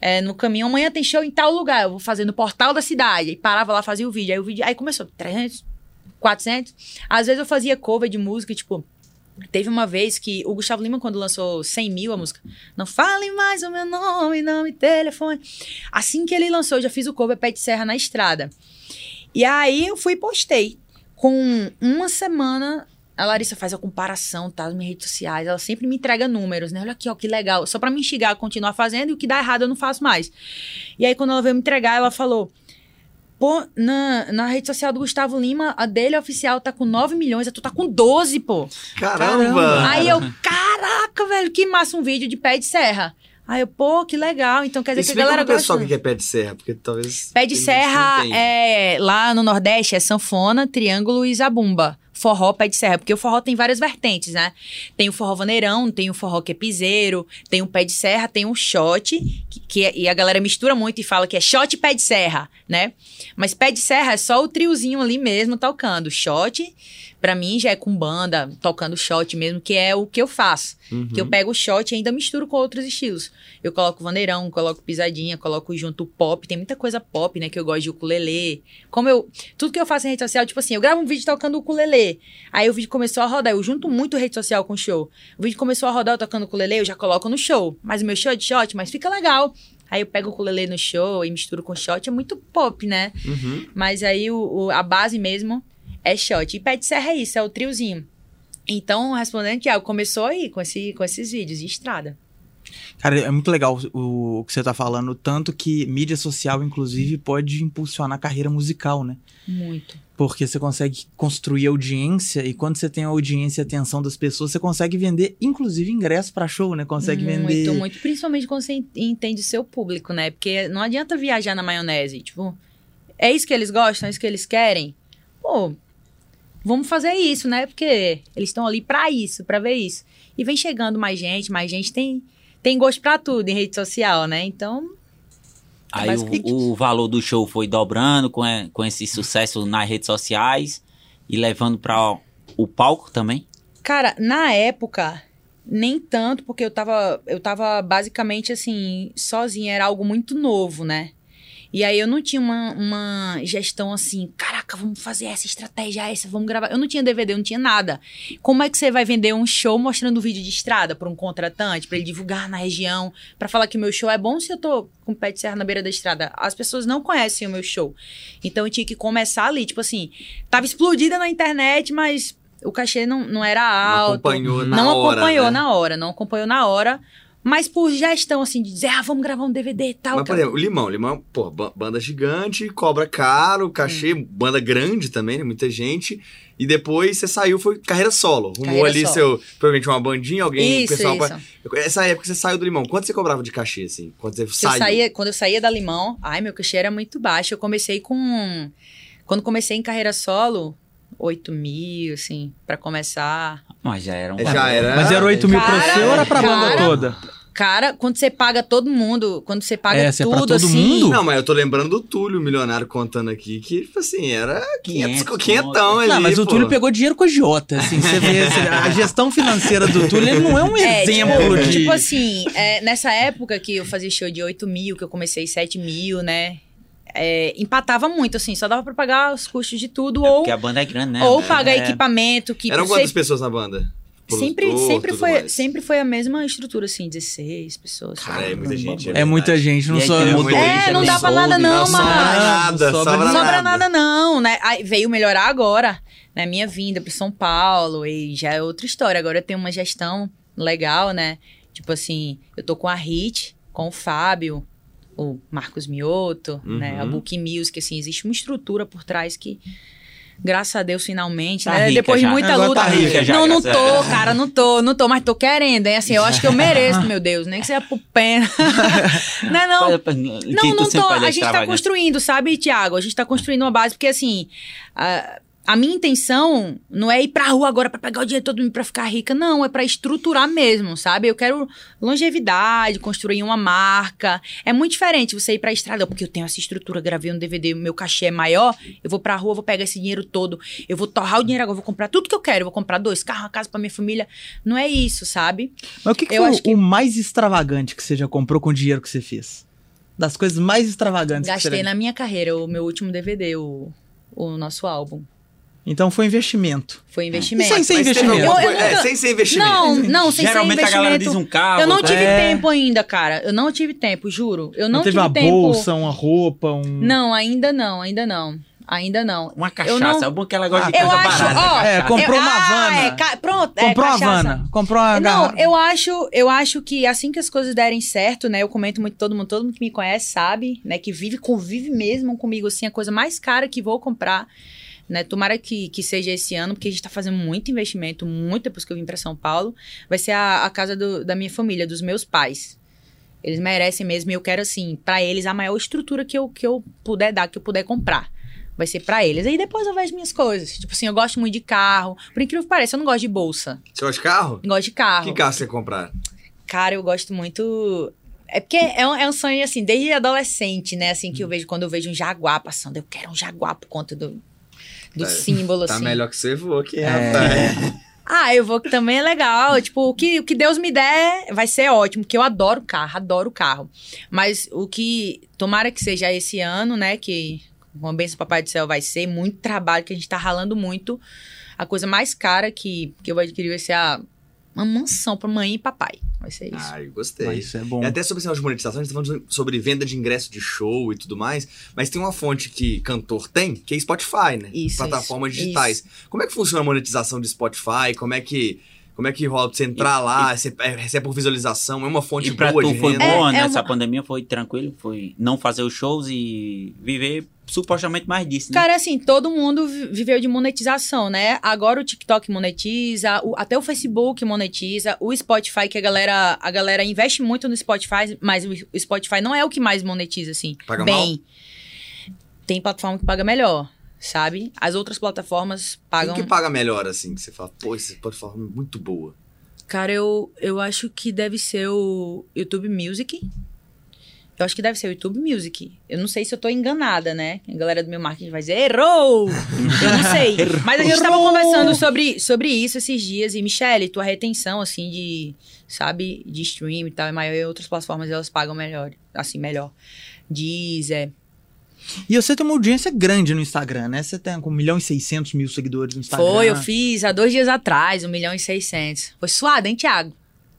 é, no caminho, amanhã tem show em tal lugar. Eu vou fazer no portal da cidade. E parava lá, fazia o vídeo. Aí o vídeo. Aí começou 300, 400. Às vezes eu fazia cover de música, tipo. Teve uma vez que o Gustavo Lima, quando lançou 100 mil a música, não fale mais o meu nome, nome, telefone. Assim que ele lançou, eu já fiz o cover Pé de Serra na estrada. E aí eu fui e postei. Com uma semana, a Larissa faz a comparação, tá? Nas minhas redes sociais. Ela sempre me entrega números, né? Olha aqui, ó, que legal. Só pra me instigar a continuar fazendo e o que dá errado eu não faço mais. E aí, quando ela veio me entregar, ela falou. Pô, na, na rede social do Gustavo Lima, a dele oficial tá com 9 milhões, a tu tá com 12, pô. Caramba. Aí eu, caraca, velho, que massa um vídeo de pé de serra. Aí eu, pô, que legal. Então quer dizer que a Explica galera gosta. o que é pé de serra, porque talvez... Pé de serra é lá no Nordeste é sanfona, triângulo e zabumba. Forró, pé de serra, porque o forró tem várias vertentes, né? Tem o forró vaneirão, tem o forró que é piseiro, tem o pé de serra, tem o shot, que, que é- e a galera mistura muito e fala que é shot e pé de serra, né? Mas pé de serra é só o triozinho ali mesmo tocando. Shot, pra mim, já é com banda, tocando shot mesmo, que é o que eu faço. Uhum. Que eu pego o shot e ainda misturo com outros estilos. Eu coloco vaneirão, coloco pisadinha, coloco junto pop. Tem muita coisa pop, né? Que eu gosto de ukulele. Como eu... Tudo que eu faço em rede social, tipo assim, eu gravo um vídeo tocando ukulele. Aí o vídeo começou a rodar. Eu junto muito rede social com show. O vídeo começou a rodar eu tocando ukulele, eu já coloco no show. Mas o meu show é de shot, mas fica legal. Aí eu pego o ukulele no show e misturo com shot. É muito pop, né? Uhum. Mas aí o, o- a base mesmo é shot. E pé de serra é isso, é o triozinho. Então, respondendo, Tiago, começou aí com, esse, com esses vídeos de estrada. Cara, é muito legal o, o que você tá falando, tanto que mídia social, inclusive, pode impulsionar a carreira musical, né? Muito. Porque você consegue construir audiência e quando você tem a audiência e a atenção das pessoas, você consegue vender, inclusive, ingresso pra show, né? Consegue muito, vender. muito. Principalmente quando você en- entende o seu público, né? Porque não adianta viajar na maionese. Tipo, é isso que eles gostam, é isso que eles querem. pô, vamos fazer isso, né? Porque eles estão ali pra isso, pra ver isso. E vem chegando mais gente, mais gente tem, tem gosto pra tudo em rede social, né? Então, Aí Basicamente o, o valor do show foi dobrando com, e- com esse sucesso nas redes sociais e levando para o palco também. Cara, na época, nem tanto, porque eu tava, eu tava basicamente assim, sozinha, era algo muito novo, né? E aí eu não tinha uma, uma gestão assim, caraca, vamos fazer essa estratégia, essa, vamos gravar. Eu não tinha DVD, eu não tinha nada. Como é que você vai vender um show mostrando vídeo de estrada para um contratante, para ele divulgar na região, para falar que o meu show é bom se eu tô com o pé de serra na beira da estrada? As pessoas não conhecem o meu show. Então eu tinha que começar ali, tipo assim, tava explodida na internet, mas o cachê não, não era alto. acompanhou na não hora, acompanhou né? na hora, não acompanhou na hora. Mas por gestão, assim, de dizer, ah, vamos gravar um DVD e tal. Mas, por exemplo, o Limão. Limão, pô, ba- banda gigante, cobra caro, cachê, banda grande também, né? Muita gente. E depois você saiu, foi carreira solo. Rumou Carreira ali solo. seu, provavelmente uma bandinha, alguém, Isso, pessoal. isso. pra- Essa época você saiu do Limão, quanto você cobrava de cachê, assim? Quando você saiu? saía, quando eu saía da Limão, ai, meu cachê era muito baixo. Eu comecei com. Quando comecei em carreira solo, 8 mil, assim, pra começar. Mas já era um já era. Mas era 8 mil pra Cara, você ou era pra banda cara. toda? Cara, quando você paga todo mundo, quando você paga É, é pra tudo, todo assim. mundo? Não, mas eu tô lembrando do Túlio, milionário, contando aqui, que, tipo assim, era 500, 500 quinhentão ali, Não, mas o pô. Túlio pegou dinheiro com a Jota, assim, você vê, você- a gestão financeira do Túlio, ele não é um É, exemplo tipo, de... tipo assim, é, nessa época que eu fazia show de 8 mil, que eu comecei 7 mil, né? é, empatava muito, assim, só dava pra pagar os custos de tudo, É ou, porque a banda é grande, né? ou É, pagar é. equipamento, que Eram você- quantas pessoas na banda? Sempre, sempre, foi, mais. sempre foi a mesma estrutura, assim, 16 pessoas. Cara, é muita gente. É muita gente, não tem É, É, não dá pra nada não, tem sobra nada, Não sobra, sobra Não sobra nada. nada, não, né? Aí veio melhorar agora, né? Minha vinda pro São Paulo, e já é outra história. Agora eu tenho uma gestão legal, né? Tipo assim, eu tô com a Hit, com o Fábio, o Marcos Mioto, Uhum. né? A Book Music, assim, existe uma estrutura por trás que. Graças a Deus, finalmente, Tá né? Depois já. de muita Agora luta. tá rica já, não, não tô, cara, não tô, não tô, mas tô querendo, hein? Assim, eu acho que eu mereço, meu Deus, nem que seja por pena. não, é não. Não, não tô. A gente tá construindo, sabe, Tiago? A gente tá construindo uma base, porque assim. A, a minha intenção não é ir pra rua agora pra pegar o dinheiro todo pra ficar rica, não. É pra estruturar mesmo, sabe? Eu quero longevidade, construir uma marca. É muito diferente você ir pra estrada, porque eu tenho essa estrutura, gravei um DVD, o meu cachê é maior. Eu vou pra rua, vou pegar esse dinheiro todo. Eu vou torrar o dinheiro agora, vou comprar tudo que eu quero. Eu vou comprar dois carros, uma casa pra minha família. Não é isso, sabe? Mas o que, que Eu foi acho que- o mais extravagante que você já comprou com o dinheiro que você fez? Das coisas mais extravagantes que Gastei você na minha carreira o meu último DVD, o, o nosso álbum. Então foi investimento. Foi investimento. E sem ser investimento? Eu- eu É, sem ser investimento. Não, não, sem Geralmente ser a galera investimento. diz um carro. eu não tive É. tempo ainda, cara. Eu não tive tempo, juro. Eu não, Não teve tive uma tempo. bolsa, uma roupa, um... Não, ainda não, ainda não. Ainda não. Uma Eu cachaça. não- É bom que ela gosta de Eu coisa acho, barata. ó, É, comprou eu- uma ah, Havana. é, ca- pronto, é, Comprou uma cachaça. Havana, comprou uma Não, garrafa. eu acho, eu acho que assim que as coisas derem certo, né? Eu comento muito todo mundo, todo mundo que me conhece sabe, né? Que vive, convive mesmo comigo, assim, a coisa mais cara que vou comprar, né? Tomara que, que seja esse ano, porque a gente tá fazendo muito investimento, muito depois que eu vim pra São Paulo. Vai ser a, a casa do- da minha família, dos meus pais. Eles merecem mesmo e eu quero, assim, pra eles a maior estrutura que eu, que eu puder dar, que eu puder comprar. Vai ser pra eles. Aí depois eu vejo minhas coisas. Tipo assim, eu gosto muito de carro. Por incrível que pareça, eu não gosto de bolsa. Você gosta de carro? Gosto de carro. Que carro você comprar? Cara, eu gosto muito. É porque é um, é um sonho, assim, desde adolescente, né? Assim, que eu vejo quando eu vejo um jaguar passando. Eu quero um jaguar por conta do, do Tá- símbolo, Tá assim. melhor que você voa aqui, É. rapaz. Ah, eu vou que também é legal. Tipo, o que, o que Deus me der vai ser ótimo, porque eu adoro carro, adoro carro. Mas o que. Tomara que seja esse ano, né? Que uma bênção do Papai do Céu vai ser muito trabalho, que a gente tá ralando muito. A coisa mais cara que, que eu vou adquirir vai ser a, uma mansão pra mãe e papai. Vai ser isso. Ai, gostei. Mas isso é bom. E até sobre esse negócio de monetização, a gente tá falando sobre venda de ingresso de show e tudo mais, mas tem uma fonte que cantor tem, que é Spotify, né? Isso, Plataformas isso, digitais. Como é que funciona a monetização de Spotify? Como é que, como é que rola pra você entrar lá, você é, recebe por visualização? É uma fonte E pra boa tu de foi boa É- é nessa uma- pandemia? Foi tranquilo? Foi não fazer os shows e viver supostamente mais disso, né? Cara, assim, todo mundo vi- viveu de monetização, né? Agora o TikTok monetiza, o- até o Facebook monetiza, o Spotify, que a galera, a galera investe muito no Spotify, mas o, Spotify não é o que mais monetiza, assim. Paga bem. Tem plataforma que paga melhor. Sabe? As outras plataformas Quem pagam. que paga melhor, assim? Que você fala, pô, essa plataforma é muito boa. Cara, eu, eu acho que deve ser o YouTube Music. Eu acho que deve ser o YouTube Music. Eu não sei se eu tô enganada, né? A galera do meu marketing vai dizer, errou! Eu não sei. Mas a gente tava conversando sobre, sobre isso esses dias. E, Michelle, tua retenção, assim, de, sabe, de stream e tal, é maior. E outras plataformas, elas pagam melhor. Assim, melhor. Deezer. E você tem uma audiência grande no Instagram, né? Você tem com 1 milhão e 600 mil seguidores no Instagram. Foi, eu fiz há dois dias atrás, 1 milhão e 600. Foi suado, hein, Thiago?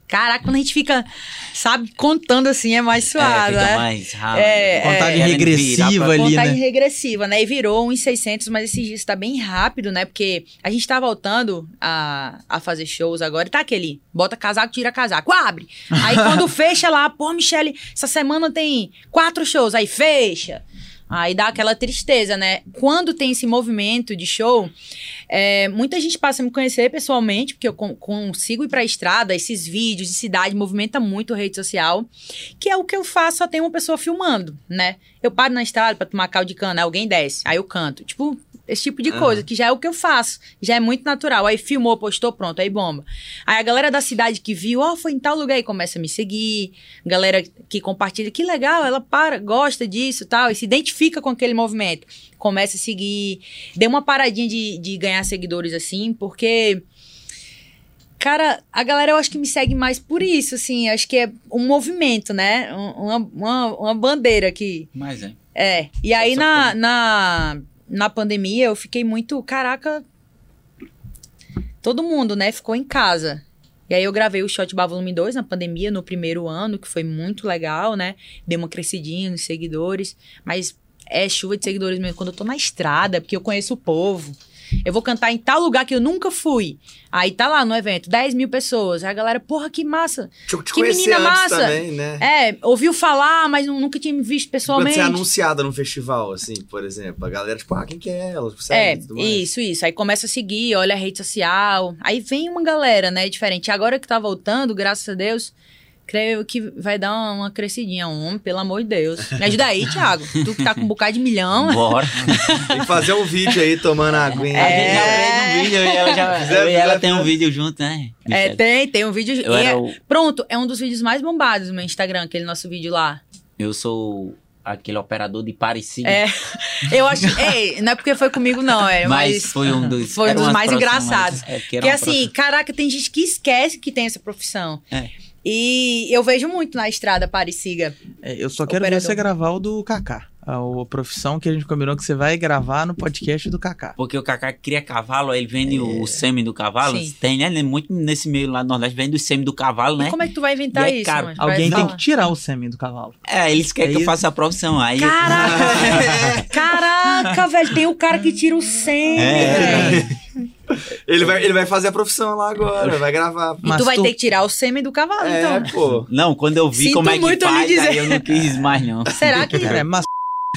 Caraca, quando a gente fica, sabe, contando assim, é mais É, suado, fica né? mais rápido. É, Contagem é. regressiva ali, Contagem né? regressiva, né? E virou 1,600, mas esses dias tá bem rápido, né? Porque a gente tá voltando a, a fazer shows agora e tá aquele, bota casaco, tira casaco, abre. Aí quando fecha lá, pô, Michele, essa semana tem quatro shows, aí fecha. Aí dá aquela tristeza, né? Quando tem esse movimento de show, é, muita gente passa a me conhecer pessoalmente, porque eu con- consigo ir pra estrada, esses vídeos de cidade movimenta muito a rede social, que é o que eu faço, só tem uma pessoa filmando, né? Eu paro na estrada pra tomar caldo de cana, alguém desce, aí eu canto. Tipo, esse tipo de coisa, que já é o que eu faço, já é muito natural. Aí filmou, postou, pronto, aí bomba. Aí a galera da cidade que viu, ó, foi em tal lugar e começa a me seguir. Galera que compartilha, que legal, ela para, gosta disso tal, e se identifica com aquele movimento. Começa a seguir. Deu uma paradinha de, de ganhar seguidores assim, porque. Cara, a galera eu acho que me segue mais por isso, assim. Acho que é um movimento, né? Um- Uma, uma, uma bandeira que. Mas é. É. E aí na, na, na pandemia eu fiquei muito. Caraca. Todo mundo, né? Ficou em casa. E aí eu gravei o Shot Bar Volume 2 na pandemia, no primeiro ano, que foi muito legal, né? Deu uma crescidinha nos seguidores. Mas é chuva de seguidores mesmo quando eu tô na estrada, porque eu conheço o povo. Eu vou cantar em tal lugar que eu nunca fui. Aí tá lá no evento, 10 mil pessoas. Aí a galera, porra, que massa. Te Que menina massa. também, né? É, ouviu falar, mas nu- nunca tinha me visto Quando pessoalmente. você é anunciada num festival, assim, por exemplo, a galera, tipo, ah, quem que é ela? Tipo, É, isso, isso. Aí começa a seguir, olha a rede social. Aí vem uma galera, né, diferente. Agora que tá voltando, graças a Deus, creio que vai dar uma, uma crescidinha. Homem, pelo amor de Deus. Me ajuda aí, Thiago. Tu que tá com um bocado de milhão. Bora. Tem que fazer um vídeo aí tomando aguinha. A gente já É. fez um vídeo e ela, já, Fizer- eu e ela tem um vídeo junto, né? É, tem, tem um vídeo. E é- o- Pronto, é um dos vídeos mais bombados no meu Instagram, aquele nosso vídeo lá. Eu sou aquele operador de Parecida. É. Eu acho. Ei, não é porque foi comigo, não, é. mas, Mas. foi um dos, foi um dos mais profissão engraçados. é, que assim, profissão. caraca, tem gente que esquece que tem essa profissão. É. E eu vejo muito na estrada Parecida. É, eu só quero Operador. ver você gravar o do Kaká. A, a profissão que a gente combinou que você vai gravar no podcast do Kaká. Porque o Kaká cria cavalo, aí ele vende É. o sêmen do cavalo. Sim. Tem, né? Muito nesse meio lá do Nordeste, vende o sêmen do cavalo, né? E como é que tu vai inventar E é isso, caro. Alguém tem falar. que tirar o sêmen do cavalo. É, eles querem É que eu faça a profissão. Aí Caraca! Caraca, velho, tem o cara que tira o sangue, É. velho. Ele vai, ele vai fazer a profissão lá agora, vai gravar. E Mas tu vai tu- ter que tirar o sêmen do cavalo, É, então. pô. Não, quando eu vi Sinto como é que faz, dizer. aí eu não quis mais, não. Será que. É, mas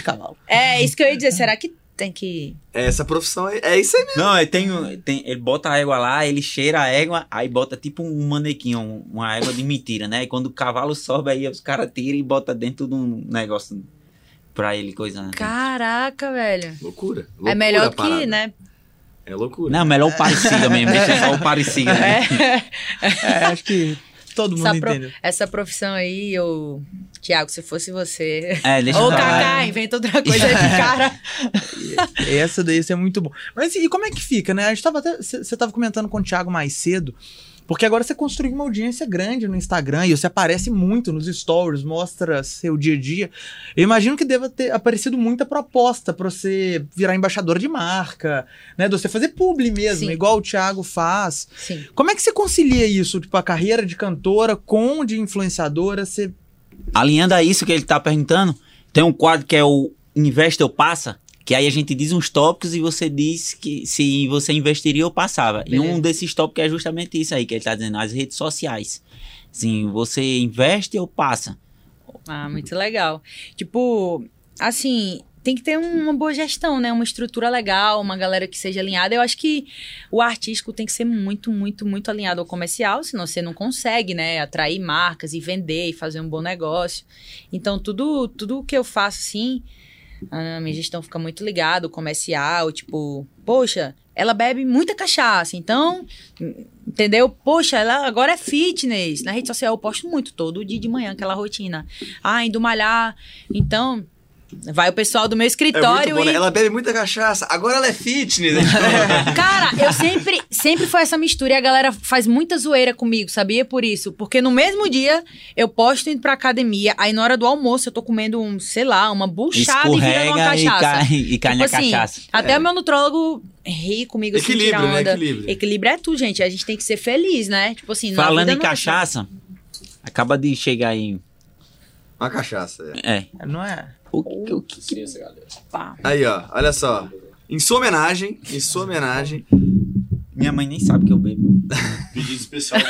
de cavalo. É, isso que eu ia dizer. Será que tem que. Essa profissão é, é isso aí mesmo. Não, ele tem, um- tem, ele bota a égua lá, ele cheira a égua, aí bota tipo um manequim, um- uma égua de mentira, né? E quando o cavalo sobe, aí os caras tiram e botam dentro de um negócio pra ele coisar. Caraca, velho. Loucura. é Loucura melhor a que, parada. né? É loucura. Não, melhor o parecida mesmo, deixa só o parecida. né? É. É, acho que todo mundo Essa, pro- entendeu. essa profissão aí, eu. Tiago, se fosse você. É, deixa lá. Kaká, inventa outra coisa aí, cara. Essa daí isso é muito bom. Mas e como é que fica, né? A gente tava até. Você tava comentando com o Thiago mais cedo. Porque agora você construiu uma audiência grande no Instagram e você aparece muito nos stories, mostra seu dia a dia. Eu imagino que deva ter aparecido muita proposta pra você virar embaixadora de marca, né? De você fazer publi mesmo, Sim. igual o Thiago faz. Sim. Como é que você concilia isso, tipo, a carreira de cantora com de influenciadora? Você Alinhando a isso que ele tá perguntando, tem um quadro que é o Investe ou Passa, que aí a gente diz uns tópicos e você diz que se você investiria ou passava. E Beleza. um desses tópicos é justamente isso aí que ele tá dizendo, as redes sociais. Assim, você investe ou passa? Ah, muito legal. Tipo, assim, tem que ter uma boa gestão, né? Uma estrutura legal, uma galera que seja alinhada. Eu acho que o artístico tem que ser muito, muito, muito alinhado ao comercial, senão você não consegue, né? Atrair marcas e vender e fazer um bom negócio. Então, tudo, tudo que eu faço, assim, a minha gestão fica muito ligada, o comercial, tipo, poxa, ela bebe muita cachaça, então, entendeu? Poxa, ela agora é fitness. Na rede social eu posto muito, todo dia de manhã, aquela rotina. Ah, indo malhar. Então, vai o pessoal do meu É escritório muito bom, né? e... Ela bebe muita cachaça, agora ela é fitness. né? Cara, eu sempre, sempre foi essa mistura e a galera faz muita zoeira comigo, sabia? Por isso. Porque no mesmo dia eu posto indo pra academia, aí na hora do almoço eu tô comendo um, sei lá, uma buchada e virando uma Escorrega e cachaça. cai, e cai na Tipo assim, cachaça. Até o meu nutrólogo ri comigo assim, Equilíbrio, tira né? Equilíbrio. Equilíbrio é tudo, gente. A gente tem que ser feliz, né? Tipo assim, Falando vida em não é cachaça, acaba de chegar aí. Uma cachaça. é. É. Não é? O, que- o que. Aí, ó, olha só. Em sua homenagem, em sua homenagem, Minha mãe nem sabe que eu bebo. Pedido especial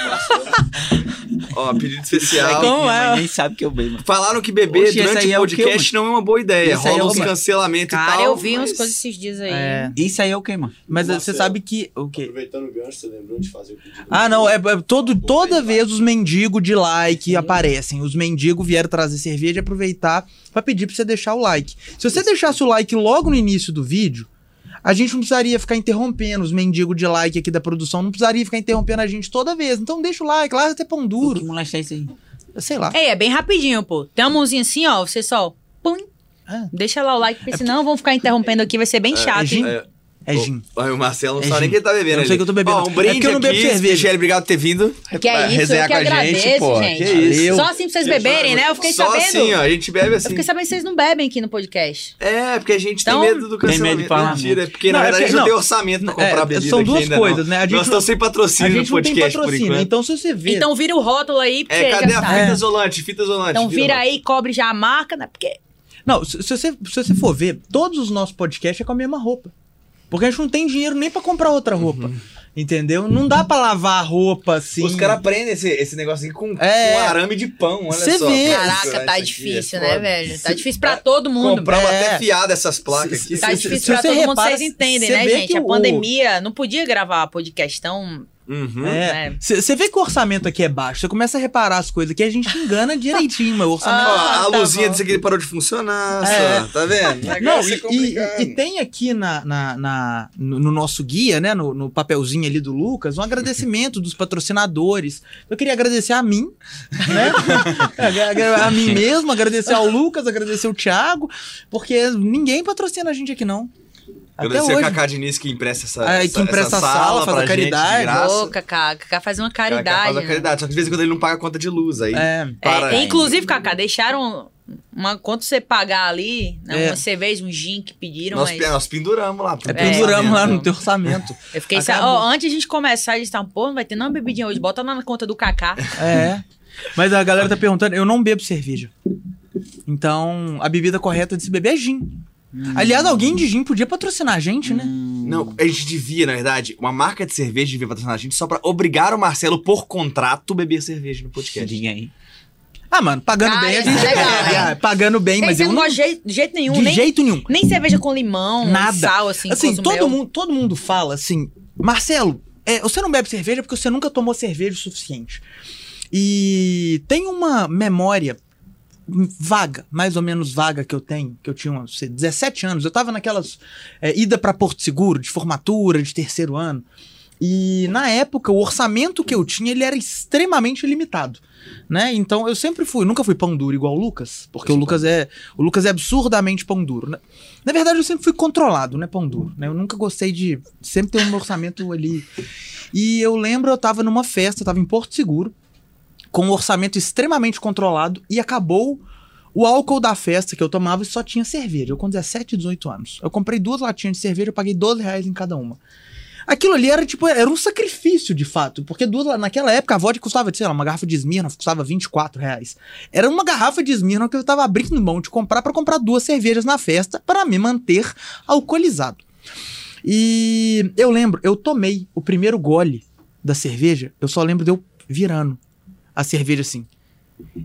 ó, pedido especial. Como Minha é? mãe nem sabe que eu bebo. Falaram que beber Oxe, durante o é o quê, podcast não é uma boa ideia. Aí Rola é uns quê? cancelamentos e Cara, tal. eu vi mas- umas coisas esses dias aí. É. Isso aí é o que, mano? Mas Marcelo. você sabe que. O quê? Aproveitando o gancho, você lembrou de fazer o pedido? Ah, não, é, é todo, toda vez os mendigos de like aparecem. Os mendigos vieram trazer cerveja e aproveitar pra pedir pra você deixar o like. Se você deixasse o like logo no início do vídeo, a gente não precisaria ficar interrompendo os mendigos de like aqui da produção, não precisaria ficar interrompendo a gente toda vez. Então deixa o like, lá até pão Que duro. molesta é isso aí? Sei lá. Ei, é bem rapidinho, pô. Tem uma mãozinha assim, ó, você só... Pum, É, deixa lá o like, porque senão vão ficar interrompendo aqui, vai ser bem chato, gin? hein? É, é gin. Ó, o Marcelo não É sabe nem gin. que ele tá bebendo. Eu não sei ali. que eu tô bebendo. Ó, um É brinde porque eu não bebo aqui. cerveja. Michele, obrigado por ter vindo. Que é isso, resenhar eu que com a gente, agradeço, pô. gente. Que isso. Só assim pra vocês beberem, né? Eu fiquei Só sabendo. assim, ó. A gente bebe Eu assim. fiquei sabendo que vocês não bebem aqui no podcast. É, porque a gente Então, tem medo do tem medo cancelamento. de falar Mentira, é porque na Não, é verdade a porque- gente não tem orçamento pra comprar É, bebida são duas coisas, né? A gente Nós estamos sem A patrocínio gente no não tem podcast, por patrocínio, enquanto. então se você vê. Então vira o rótulo aí, porque É, cadê a fita isolante? Fita isolante. Então vira aí, cobre já a marca, né? Porque Não, se você for ver, todos os nossos podcasts é com a mesma roupa. Porque a gente não tem dinheiro nem pra comprar outra roupa. Entendeu? Não dá pra lavar a roupa assim. Os caras prendem esse, esse negócio aqui com, É. com arame de pão, olha Cê só. vê. cara, Caraca, tá aqui difícil, é né, velho? Tá difícil pra todo mundo. Compramos É. até fiado essas placas aqui. Tá difícil pra todo mundo, vocês entendem, né, gente? A o- pandemia não podia gravar podcast tão. Uhum. É. Você vê que o orçamento aqui é baixo. Você começa a reparar as coisas aqui, a gente engana direitinho, mas o orçamento. Ah, a tá luzinha bom. disso aqui parou de funcionar, É. só, tá vendo? Não, é e, e- e tem aqui na, na- na- no, no nosso guia, né? No, no papelzinho ali do Lucas, um agradecimento dos patrocinadores. Eu queria agradecer a mim, né? a, a mim mesmo, agradecer ao Lucas, agradecer ao Thiago, porque ninguém patrocina a gente aqui, não. Agradecer a. Cacá Diniz que empresta essa, É, que empresta essa a sala, faz pra a gente de caridade. graça. Ô, Cacá, Cacá faz uma Cacá caridade. faz a né? caridade, só que de vez em quando ele não paga a conta de luz aí. É. Para. É, inclusive, Cacá, deixaram uma, quanto você pagar ali, né, É. uma cerveja, um gin que pediram, nós, mas nós penduramos lá. É, penduramos lá no teu orçamento. eu fiquei Acabou. sabendo, antes de a gente começar, eles estavam, pô, não vai ter não bebidinha hoje, bota lá na conta do Cacá. É. Mas a galera tá perguntando, eu não bebo cerveja. Então, a bebida correta de se beber é gin. Aliás, alguém de gin podia patrocinar a gente, né? Não, a gente devia, na verdade, uma marca de cerveja devia patrocinar a gente só pra obrigar o Marcelo, por contrato, beber cerveja no podcast. Diga aí. Ah, mano, pagando Cara, bem a é gente legal, bebe. é. ah, Pagando bem, mas eu não de jeito, nenhum, De nem, jeito nenhum. nem cerveja com limão, Nada. sal, assim, Assim, todo mundo, todo mundo fala assim, Marcelo, é, você não bebe cerveja porque você nunca tomou cerveja o suficiente. E tem uma memória vaga, mais ou menos vaga que eu tenho, que eu tinha uns sei, 17 anos. Eu tava naquelas é, ida pra Porto Seguro, de formatura, de terceiro ano. E na época, o orçamento que eu tinha, ele era extremamente limitado, né? Então eu sempre fui, nunca fui pão duro igual o Lucas, porque o Lucas é, o Lucas é absurdamente pão duro, né? Na verdade, eu sempre fui controlado, né, pão duro, né? Eu nunca gostei de sempre ter um orçamento ali. E eu lembro, eu tava numa festa, eu tava em Porto Seguro, com um orçamento extremamente controlado e acabou o álcool da festa que eu tomava e só tinha cerveja. Eu com 17, 18 anos. Eu comprei duas latinhas de cerveja, eu paguei 12 reais em cada uma. Aquilo ali era tipo, era um sacrifício de fato, porque duas, naquela época a vodka custava, sei lá, uma garrafa de Smirnoff custava 24 reais. Era uma garrafa de Smirnoff que eu tava abrindo mão de comprar para comprar duas cervejas na festa para me manter alcoolizado. E eu lembro, eu tomei o primeiro gole da cerveja, eu só lembro de eu virando a cerveja assim.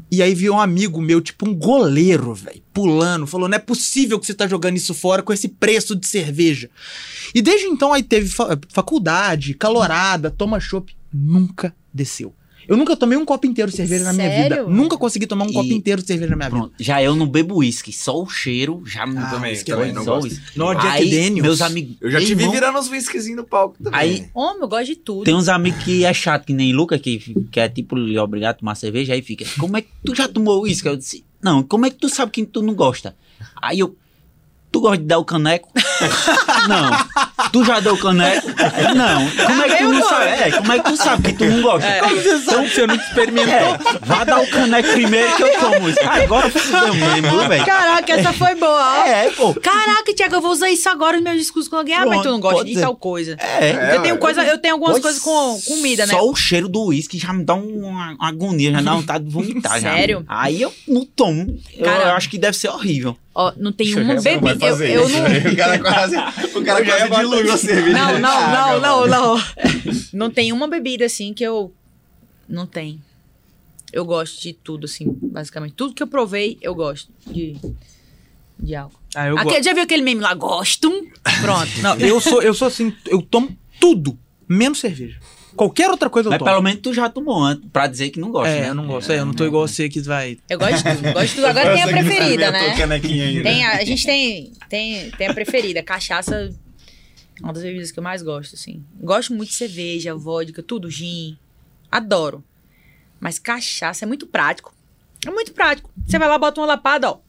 E aí viu um amigo meu, tipo um goleiro, velho, pulando, falou: não é possível que você tá jogando isso fora com esse preço de cerveja. E desde então aí teve fa- faculdade, calorada, toma chopp, nunca desceu. Eu nunca tomei um copo inteiro de cerveja na minha vida. Sério? Nunca consegui tomar um E- copo inteiro de cerveja na minha vida. Pronto, já eu não bebo uísque, só o cheiro já me Ah, também, whisky também não só gosto. uísque. Não, Jack Aí, Daniels. meus amigos. Eu já te vi irmão, virando uns whiskyzinhos no palco também. Aí Homem, eu gosto de tudo. tem uns amigos que é chato, que nem Luca, que, que é tipo lhe obrigado a tomar cerveja, aí fica, como é que tu já tomou uísque? Eu disse, não, como é que tu sabe que tu não gosta? Aí eu, tu gosta de dar o caneco? não. Tu já deu o caneco? Não. Como é que tu Eu não gosto. sabe? É, como é que tu sabe que tu não gosta? Como você sabe você não experimentou? É, vá dar o caneco primeiro que eu tomo isso. Agora fudeu mesmo, velho. Caraca, essa foi boa. É, pô. Caraca, Tiago, eu vou usar isso agora nos meus discursos com alguém. Ah, mas tu não gosta de ser. tal coisa. É. É, eu tenho coisa, eu tenho algumas Pois coisas com comida, né? Só o cheiro do uísque já me dá uma, uma agonia, já dá vontade de vomitar. já. Sério? Aí eu não tomo. Eu, Cara- eu acho que deve ser horrível. Ó, não tem uma vai bebida. Eu, eu não. O cara quase, o cara quase diluiu a cerveja. Não, não, Ah, não, não, não. Não tem uma bebida assim que eu. Não tem. Eu gosto de tudo, assim, basicamente. Tudo que eu provei, eu gosto de, de álcool. Ah, eu Aquele- gosto. já viu aquele meme lá? Gosto? Pronto. Não, eu sou, eu sou assim, eu tomo tudo, menos cerveja. Qualquer outra coisa eu Mas tomo. pelo menos tu já tomou antes, pra dizer que não gosta. É, né? eu não gosto. É, eu não tô igual você que vai. Eu gosto de tudo. Gosto de tudo. Agora tem a preferida, né? o canequinho ainda. Tem a, a gente tem, tem, tem a preferida. Cachaça é uma das bebidas que eu mais gosto, assim. Gosto muito de cerveja, vodka, tudo, gin. Adoro. Mas cachaça é muito prático. É muito prático. Você vai lá, bota uma lapada, ó.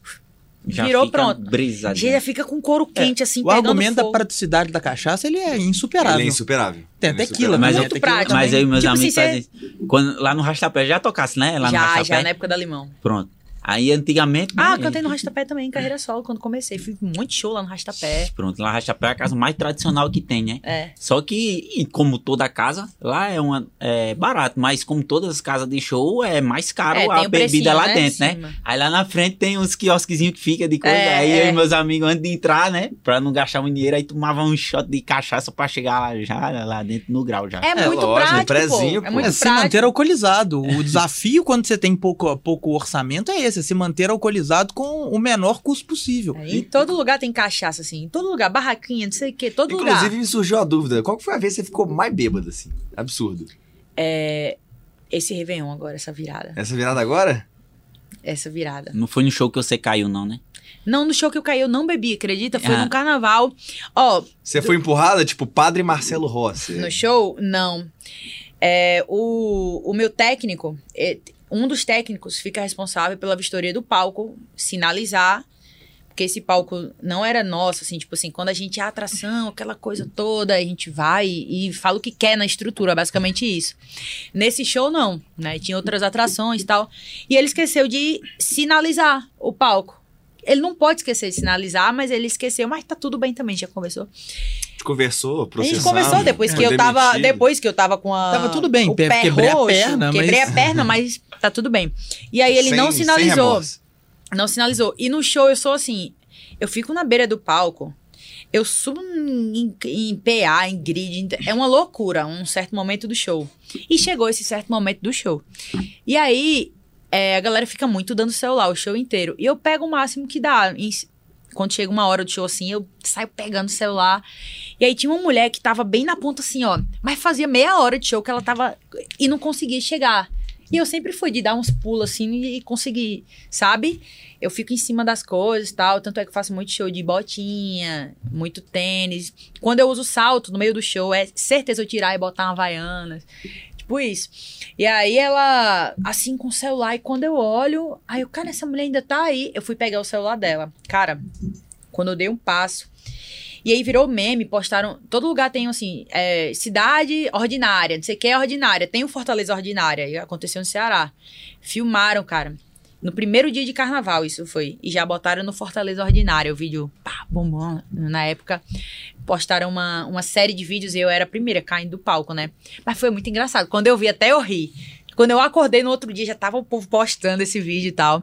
Já Virou fica pronto. brisadinho. Já fica com couro quente, assim, o argumento da fogo. praticidade da cachaça, ele é insuperável. Ele é insuperável. Tem Ele é tequila, insuperável. Mas, eu, muito tequila prático. mas eu e meus Tipo amigos assim, fazem isso. Quando, lá no Rastapé, já tocasse, né? Lá no Já, Rastapé. já, na época da limão. Pronto. Aí antigamente. Ah, né, cantei no Rastapé também, em carreira solo, quando comecei. Fui muito show lá no Rastapé. Pronto, lá no Rastapé é a casa mais tradicional que tem, né? É. Só que, e como toda casa, lá é, uma, é barato, mas como todas as casas de show, é mais caro É, a o bebida lá né, dentro, né? cima. Aí lá na frente tem uns quiosquezinhos que fica de coisa. É, aí eu é. e meus amigos, antes de entrar, né? Pra não gastar muito dinheiro, aí tomava um shot de cachaça pra chegar lá, já, lá dentro no grau já. É, É, muito lógico, prático, prezinho, pô. É pô. muito É, se prático. manter alcoolizado. O desafio quando você tem pouco, pouco orçamento é esse, é se manter alcoolizado com o menor custo possível. É, em todo lugar tem cachaça, assim. Em todo lugar, barraquinha, não sei o quê, todo Inclusive, lugar. me surgiu a dúvida. Qual que foi a vez que você ficou mais bêbado, assim? Absurdo. É, esse Réveillon agora, essa virada. Essa virada agora? Essa virada. Não foi no show que você caiu, não, né? Não, no show que eu caí, eu não bebi, acredita? Foi Ah. no carnaval. Ó, Você foi empurrada, tipo, Padre Marcelo Rossi. no show, não. É, o, o meu técnico, é, um dos técnicos fica responsável pela vistoria do palco, sinalizar, porque esse palco não era nosso, assim, tipo assim, quando a gente é atração, aquela coisa toda, a gente vai e, fala o que quer na estrutura, basicamente isso. Nesse show, não, né? Tinha outras atrações e tal. E ele esqueceu de sinalizar o palco. Ele não pode esquecer de sinalizar, mas ele esqueceu, mas tá tudo bem também, já conversou. A gente conversou, A processamos. gente conversou depois que foi eu tava. demitido. Depois que eu tava com a. Tava tudo bem, o pé quebrei a roxo, perna, Quebrei mas- a perna, mas tá tudo bem. E aí ele Sem- não sinalizou. Não sinalizou. E no show eu sou assim. Eu fico na beira do palco. Eu subo em, em PA, em grid. É uma loucura um certo momento do show. E chegou esse certo momento do show. E aí, é, a galera fica muito dando celular o show inteiro. E eu pego o máximo que dá. Em- quando chega uma hora do show assim, eu saio pegando o celular. E aí tinha uma mulher que tava bem na ponta assim, ó. Mas fazia meia hora de show que ela tava. E não conseguia chegar. E eu sempre fui de dar uns pulos assim e conseguir, sabe? Eu fico em cima das coisas e tal. Tanto é que eu faço muito show de botinha, muito tênis. Quando eu uso salto no meio do show, é certeza eu tirar e botar uma havaiana. Tipo isso. E aí ela, assim, com o celular, e quando eu olho, aí eu, cara, essa mulher ainda tá aí. Eu fui pegar o celular dela. Cara, quando eu dei um passo. E aí virou meme, postaram. Todo lugar tem assim, é, cidade ordinária, não sei o que é ordinária. Tem o Fortaleza Ordinária, aconteceu no Ceará. Filmaram, cara. No primeiro dia de carnaval, isso foi. E já botaram no Fortaleza Ordinária o vídeo, pá, bombom. Na época, postaram uma, uma série de vídeos e eu era a primeira caindo do palco, né? Mas foi muito engraçado. Quando eu vi, até eu ri. Quando eu acordei no outro dia, já tava o povo postando esse vídeo e tal.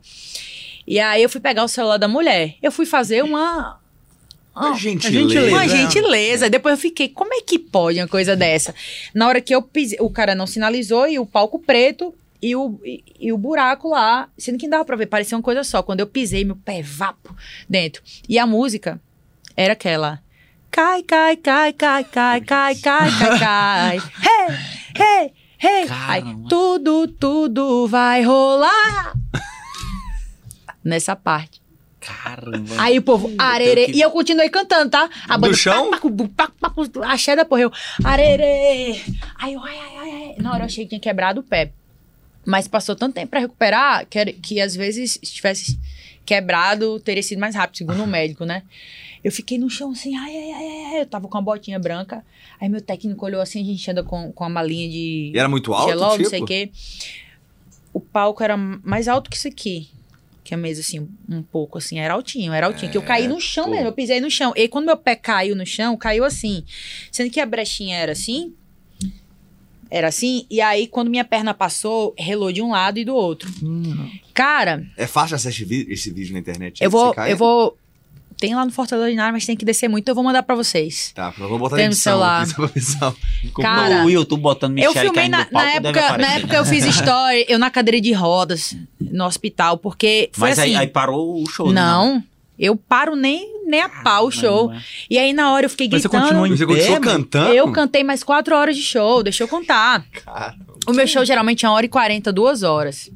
E aí eu fui pegar o celular da mulher. Eu fui fazer uma. Uma gentileza. uma gentileza. Depois eu fiquei, como é que pode uma coisa dessa? Na hora que eu pisei, o cara não sinalizou e o palco preto e o, e, e o buraco lá, sendo que não dava pra ver, parecia uma coisa só. Quando eu pisei, meu pé vapo dentro. E a música era aquela. Cai, cai, cai, cai, cai, cai, cai, cai, cai. Hey, hey, Hey! Aí, tudo, tudo vai rolar. Nessa parte. Caramba. Aí o povo, arerê. E eu continuei cantando, tá? A Do chão? pá, pá, pá, pá, pá, A cheia da porra, eu, arerê. Aí eu, ai, ai, ai. Na hora eu achei que tinha quebrado o pé. Mas passou tanto tempo pra recuperar que, que às vezes, se tivesse quebrado, teria sido mais rápido, segundo o médico, né? Eu fiquei no chão assim, ai, ai, ai, ai. Eu tava com uma botinha branca. Aí meu técnico olhou assim, a gente anda com, com uma malinha de E era muito alto, gelol, tipo? não sei o quê. O palco era mais alto que isso aqui. Que a mesa, assim, um pouco, assim, era altinho, era altinho. que eu caí no chão pô. mesmo, eu pisei no chão. E quando meu pé caiu no chão, caiu assim. Sendo que a brechinha era assim, era assim, e aí quando minha perna passou, relou de um lado e do outro. Cara, É fácil vi- esse vídeo na internet? eu vou, eu vou... Tem lá no Fortaleza de Nara, mas tem que descer muito, eu vou mandar pra vocês. Tá, eu vou botar Tem na no edição. celular. Cara, o YouTube botando Michelle eu filmei na, palco, na época, na época eu fiz story, eu na cadeira de rodas no hospital, porque foi Mas assim. aí, aí parou o show, né? não, eu paro nem, nem a pau o show. Caramba. E aí na hora eu fiquei Mas você gritando. continua em Você continuou cantando? Eu cantei mais quatro horas de show, deixa eu contar. Cara, O meu show geralmente é uma hora e quarenta, duas horas.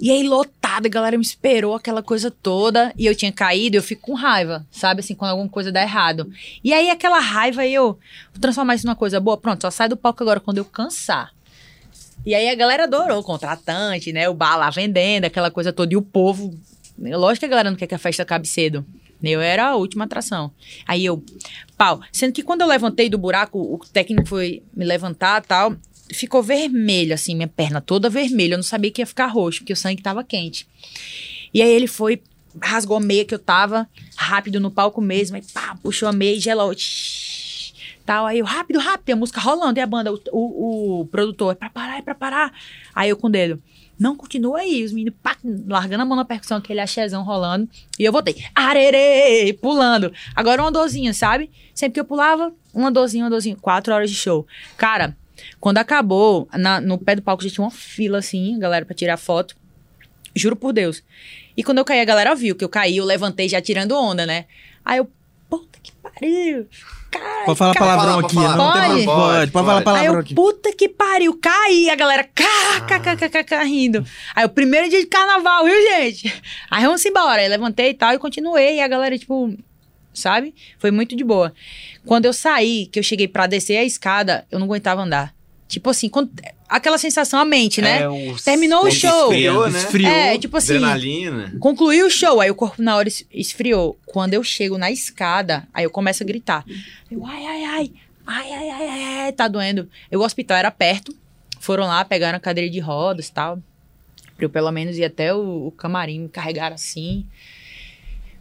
E aí, lotado, a galera me esperou, aquela coisa toda. E eu tinha caído, eu fico com raiva, sabe? Assim, quando alguma coisa dá errado. E aí, aquela raiva, eu vou transformar isso numa coisa boa. Pronto, só sai do palco agora quando eu cansar. E aí, a galera adorou, o contratante, né? O bar lá vendendo, aquela coisa toda. E o povo. Lógico que a galera não quer que a festa acabe cedo. Eu era a última atração. Aí eu, pau. Sendo que quando eu levantei do buraco, o técnico foi me levantar tal. Ficou vermelho, assim, minha perna toda vermelha. Eu não sabia que ia ficar roxo, porque o sangue tava quente. E aí ele foi, rasgou a meia que eu tava, rápido no palco mesmo, aí pá, puxou a meia e gelou. tsh, Tal, aí eu, rápido, rápido, a música rolando, e a banda, o, o, o produtor, é pra parar, é pra parar. Aí eu com o dedo, não, continua aí, os meninos, pá, largando a mão na percussão, aquele axézão rolando, e eu voltei, arerê, pulando. Agora uma dorzinha, sabe? Sempre que eu pulava, uma dorzinha, uma dorzinha, quatro horas de show. Cara, quando acabou, na- no pé do palco já tinha uma fila, assim, galera, pra tirar foto. Juro por Deus. E quando eu caí, a galera viu que eu caí, eu levantei já tirando onda, né? Aí eu, puta que pariu. Cara, Pode falar cara. palavrão Pode aqui. falar, Não tem pode? problema. Pode, pode falar Pode. Aí palavrão eu, aqui. puta que pariu, caí. A galera, kkkk rindo. Aí o primeiro dia de carnaval, viu, gente? Aí vamos embora. Aí levantei e tal e continuei. E a galera, tipo, sabe? Foi muito de boa. Quando eu saí, que eu cheguei pra descer a escada, eu não aguentava andar. Tipo assim, quando, aquela sensação, a mente, né? É, Terminou o show. Esfriou, né? Esfriou. É, tipo assim. Adrenalina. Concluiu o show, aí o corpo na hora esfriou. Quando eu chego na escada, aí eu começo a gritar. Eu, ai, ai, ai. Ai, ai, ai, ai, tá doendo. Eu, o hospital era perto. Foram lá, pegaram a cadeira de rodas e tal. Pra eu pelo menos ir até o, o camarim, me carregaram assim.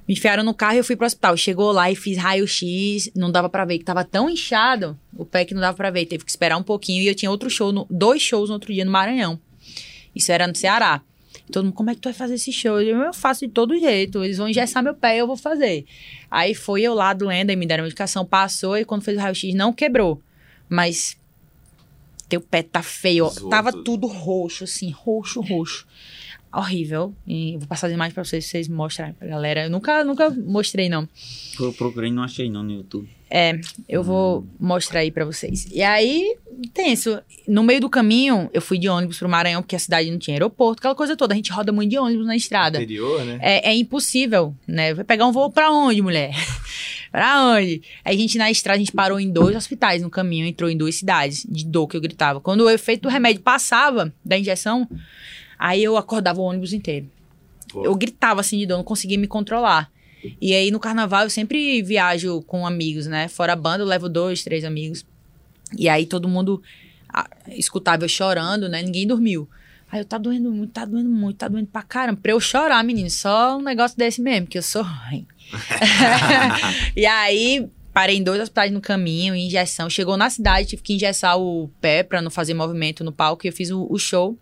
Me enfiaram no carro e eu fui pro hospital. Chegou lá e fiz raio-x, não dava pra ver, que tava tão inchado, o pé que não dava pra ver. Teve que esperar um pouquinho e eu tinha outro show, no- dois shows no outro dia no Maranhão. Isso era no Ceará. Todo mundo, como é que tu vai fazer esse show? Eu, eu faço de todo jeito. Eles vão engessar meu pé e eu vou fazer. Aí foi eu lá doendo, aí me deram medicação, passou, e quando fez o raio-x não quebrou. Mas teu pé tá feio. ó. Tava tudo. tudo roxo, assim, roxo, roxo. Horrível. E vou passar as imagens pra vocês, pra vocês mostrarem pra galera. Eu nunca, nunca mostrei, não. Eu procurei e não achei não no YouTube. Eu vou mostrar aí pra vocês. E aí, tenso. No meio do caminho, eu fui de ônibus pro Maranhão, porque a cidade não tinha aeroporto, aquela coisa toda. A gente roda muito de ônibus na estrada. Interior, né? É, é impossível, né? Vai pegar um voo pra onde, mulher? pra onde? Aí a gente na estrada, a gente parou em dois hospitais no caminho, entrou em duas cidades, de dor que eu gritava. Quando o efeito do remédio passava da injeção, aí eu acordava o ônibus inteiro. Pô. Eu gritava assim de dor, não conseguia me controlar. E aí no carnaval eu sempre viajo com amigos, né? Fora a banda, eu levo dois, três amigos. E aí todo mundo escutava eu chorando, né? Ninguém dormiu. Aí eu, tá doendo muito, tá doendo muito, tá doendo pra caramba. Pra eu chorar, menino, só um negócio desse mesmo, que eu sou ruim. e aí, parei em dois hospitais no caminho, injeção. Chegou na cidade, tive que engessar o pé pra não fazer movimento no palco. E eu fiz o, o show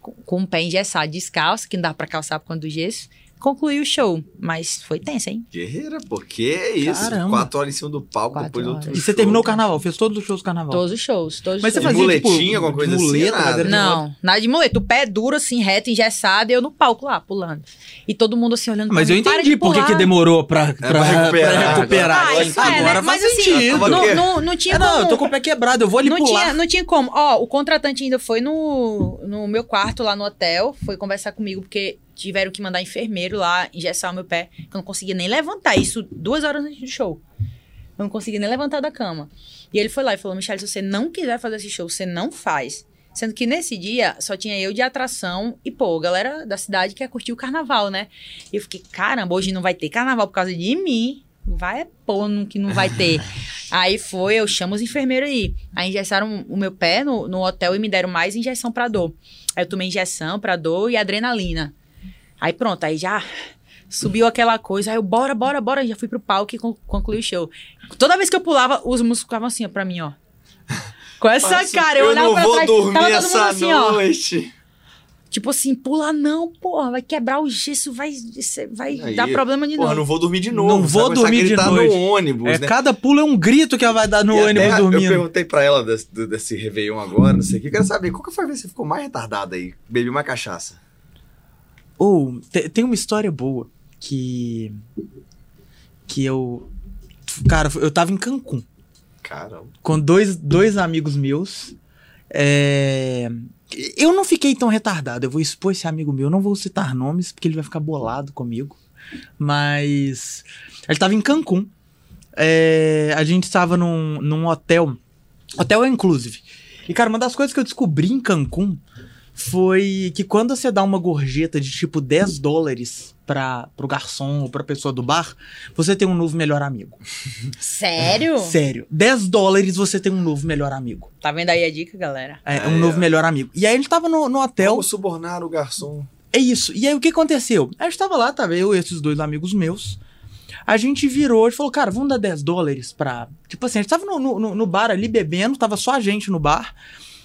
com, com o pé engessado, descalço, que não dava pra calçar por conta do gesso. Concluí o show. Mas foi tenso, hein? Guerreira, pô, que é isso? Caramba. Quatro horas em cima do palco, Quatro depois outro horas. E você show. terminou o carnaval, fez todos os shows do carnaval. Todos os shows, todos Mas os você shows. De fazia, tipo, muletinha, alguma de coisa assim, muleta, nada? de roda? Não, nada de muleta. O pé é duro, assim, reto, engessado, e eu no palco lá, pulando. E todo mundo assim, olhando Mas pra eu mim, "Para entendi por que pular." que demorou pra, pra, pra recuperar. pra recuperar. Ah, isso é, né? Agora Mas assim, não, não, não tinha É, não, como... eu tô com o pé quebrado, eu vou ali não pular. tinha, não tinha como. Ó, o contratante ainda foi no, no meu quarto lá no hotel, foi conversar comigo, porque tiveram que mandar enfermeiro lá engessar o meu pé, que eu não conseguia nem levantar. Isso duas horas antes do show. Eu não conseguia nem levantar da cama. E ele foi lá e falou: Michelle, se você não quiser fazer esse show, você não faz. Sendo que nesse dia só tinha eu de atração e, pô, galera da cidade quer curtir o carnaval, né? E eu fiquei, caramba, hoje não vai ter carnaval por causa de mim. Vai é pô, no que não vai ter. aí foi, eu chamo os enfermeiros aí. Aí engessaram o meu pé no, no hotel e me deram mais injeção pra dor. Aí eu tomei injeção pra dor e adrenalina. Aí pronto, aí já subiu aquela coisa. Aí eu, bora, bora, bora. Já fui pro palco e con- concluí o show. Toda vez que eu pulava, os músicos ficavam assim, ó, pra mim, ó. Com essa Mas cara, eu, eu olhava não pra vou trás, dormir tava todo mundo essa assim, ó. noite. Tipo assim, pula não, porra, vai quebrar o gesso, vai, vai Aí, dar problema de Porra, novo. não vou dormir de novo. Não Você vou dormir de noite. no ônibus, É, né? cada pulo é um grito que ela vai dar no E ônibus até Eu dormindo. perguntei pra ela desse, desse Réveillon agora, não sei o que. Quero saber, qual que foi a vez que você ficou mais retardada aí? Bebi uma cachaça. Ou, te- tem uma história boa que. Que eu. Cara, eu tava em Cancún Caramba. com dois, dois amigos meus. É, Eu não fiquei tão retardado. Eu vou expor esse amigo meu. Não vou citar nomes, porque ele vai ficar bolado comigo. Mas. Ele tava em Cancún. É, A gente tava num, num hotel. Hotel é inclusive. E, cara, uma das coisas que eu descobri em Cancún foi que quando você dá uma gorjeta de tipo 10 dólares para pro garçom ou pra pessoa do bar, você tem um novo melhor amigo. Sério? Sério. 10 dólares você tem um novo melhor amigo. Tá vendo aí a dica, galera? É, É, um novo é. melhor amigo. E aí a gente tava no, no hotel. Como subornar o garçom? É isso. E aí o que aconteceu? A gente tava lá, tava eu e esses dois amigos meus. A gente virou e falou, cara, vamos dar 10 dólares pra. Tipo assim, a gente tava no, no, no bar ali bebendo, tava só a gente no bar.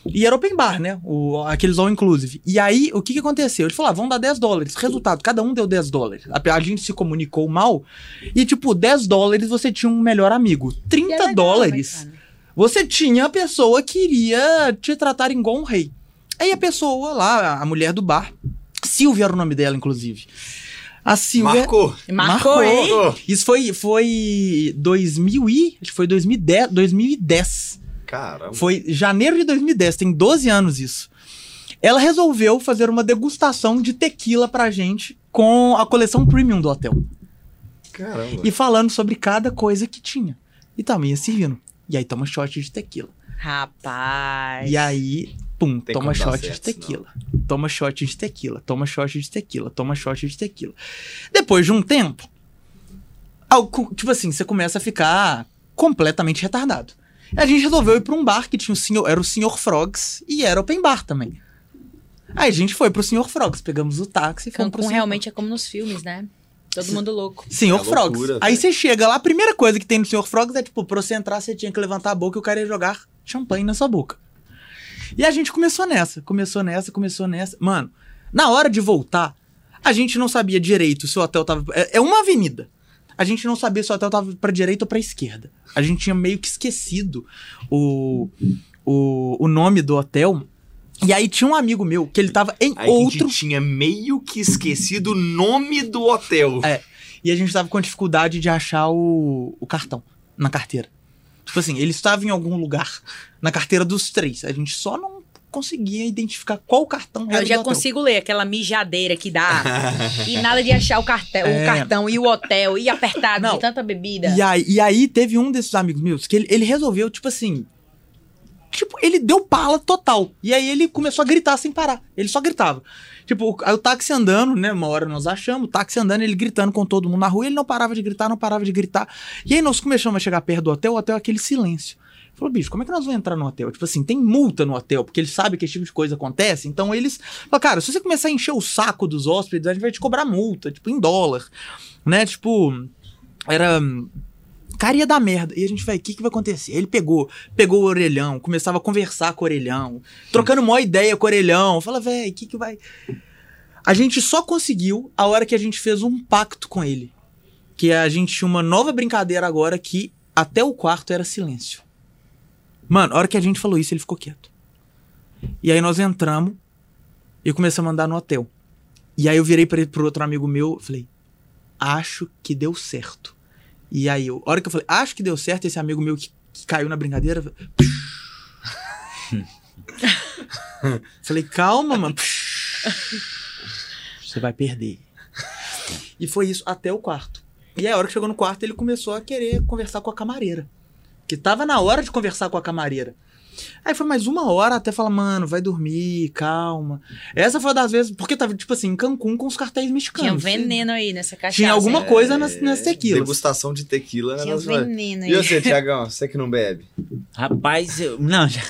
E era open bar, né? O, aqueles all inclusive. E aí, o que que aconteceu? Ele falou, ah, vamos dar 10 dólares. Resultado, cada um deu 10 dólares. A, a gente se comunicou mal. E, tipo, 10 dólares você tinha um melhor amigo. 30 E é legal, dólares. né, cara? Você tinha a pessoa que iria te tratar igual um rei. Aí a pessoa lá, a mulher do bar, Silvia era o nome dela, inclusive. A Silvia. Marcou. Marcou, hein? Marcou. Isso foi, foi 2000 e. Acho que foi 2010. 2010. Caramba. Foi janeiro de 2010, tem 12 anos isso. Ela resolveu fazer uma degustação de tequila pra gente com a coleção premium do hotel. Caramba. E falando sobre cada coisa que tinha. E também ia servindo. E aí toma shot de tequila. Rapaz. E aí, pum, Tem toma shot de certo, tequila. Toma shot de tequila, toma shot de tequila, toma shot de tequila. Depois de um tempo, algo- tipo assim, você começa a ficar completamente retardado. A gente resolveu ir pra um bar que tinha o senhor, era o Sr. Frogs e era open bar também. Aí a gente foi pro Sr. Frogs, pegamos o táxi e fomos pro Cancún Sr. realmente é como nos filmes, né? Todo mundo louco. Senhor É Frogs. loucura, Aí velho. você chega lá, a primeira coisa que tem no Senhor Frogs é tipo, pra você entrar, você tinha que levantar a boca e o cara ia jogar champanhe na sua boca. E a gente começou nessa, começou nessa, começou nessa. Mano, na hora de voltar, a gente não sabia direito se o hotel tava. É, é uma avenida. A gente não sabia se o hotel tava pra direita ou pra esquerda. A gente tinha meio que esquecido o, o, o nome do hotel. E aí tinha um amigo meu que ele tava em Aí outro. a gente tinha meio que esquecido o nome do hotel. É. E a gente tava com dificuldade de achar o, o cartão na carteira. Tipo assim, ele estava em algum lugar na carteira dos três. A gente só não conseguia identificar qual cartão era Eu já consigo ler aquela mijadeira que dá. e nada de achar o, cartel, É. o cartão e o hotel e apertado Não. de tanta bebida. E aí, e aí teve um desses amigos meus que ele, ele resolveu, tipo assim. Tipo, ele deu pala total. E aí ele começou a gritar sem parar. Ele só gritava. Tipo, o, o táxi andando, né? Uma hora nós achamos, o táxi andando, ele gritando com todo mundo na rua, ele não parava de gritar, não parava de gritar. E aí nós começamos a chegar perto do hotel, o hotel é aquele silêncio. Falou, bicho, como é que nós vamos entrar no hotel? Tipo assim, tem multa no hotel, porque eles sabem que esse tipo de coisa acontece. Então eles. Falaram, cara, se você começar a encher o saco dos hóspedes, a gente vai te cobrar multa, tipo, em dólar. Né? Tipo. Era. Cara, ia dar merda. E a gente vai, o que, que vai acontecer? Ele pegou, pegou o orelhão, começava a conversar com o orelhão, trocando maior ideia com o orelhão. Fala, velho, o que, que vai. A gente só conseguiu a hora que a gente fez um pacto com ele. Que a gente tinha uma nova brincadeira agora que até o quarto era silêncio. Mano, a hora que a gente falou isso, ele ficou quieto. E aí nós entramos e começamos a andar no hotel. E aí eu virei pra, pro outro amigo meu falei: Acho que deu certo. E aí, eu, a hora que eu falei, acho que deu certo, esse amigo meu que, que caiu na brincadeira. falei, calma, mano. Você vai perder. E foi isso até o quarto. E aí, a hora que chegou no quarto, ele começou a querer conversar com a camareira. Que tava na hora de conversar com a camareira. Aí foi mais uma hora até falar, mano, vai dormir, calma. Essa foi uma das vezes, porque tava, tipo assim, em Cancún com os cartéis Tinha um mexicanos. veneno aí nessa cachaça. Tinha alguma hein? coisa nas, nas tequilas. Degustação de tequila. né, Tinha um nas veneno aí. E você, Tiagão? Você que não bebe? Rapaz, eu. Não, já.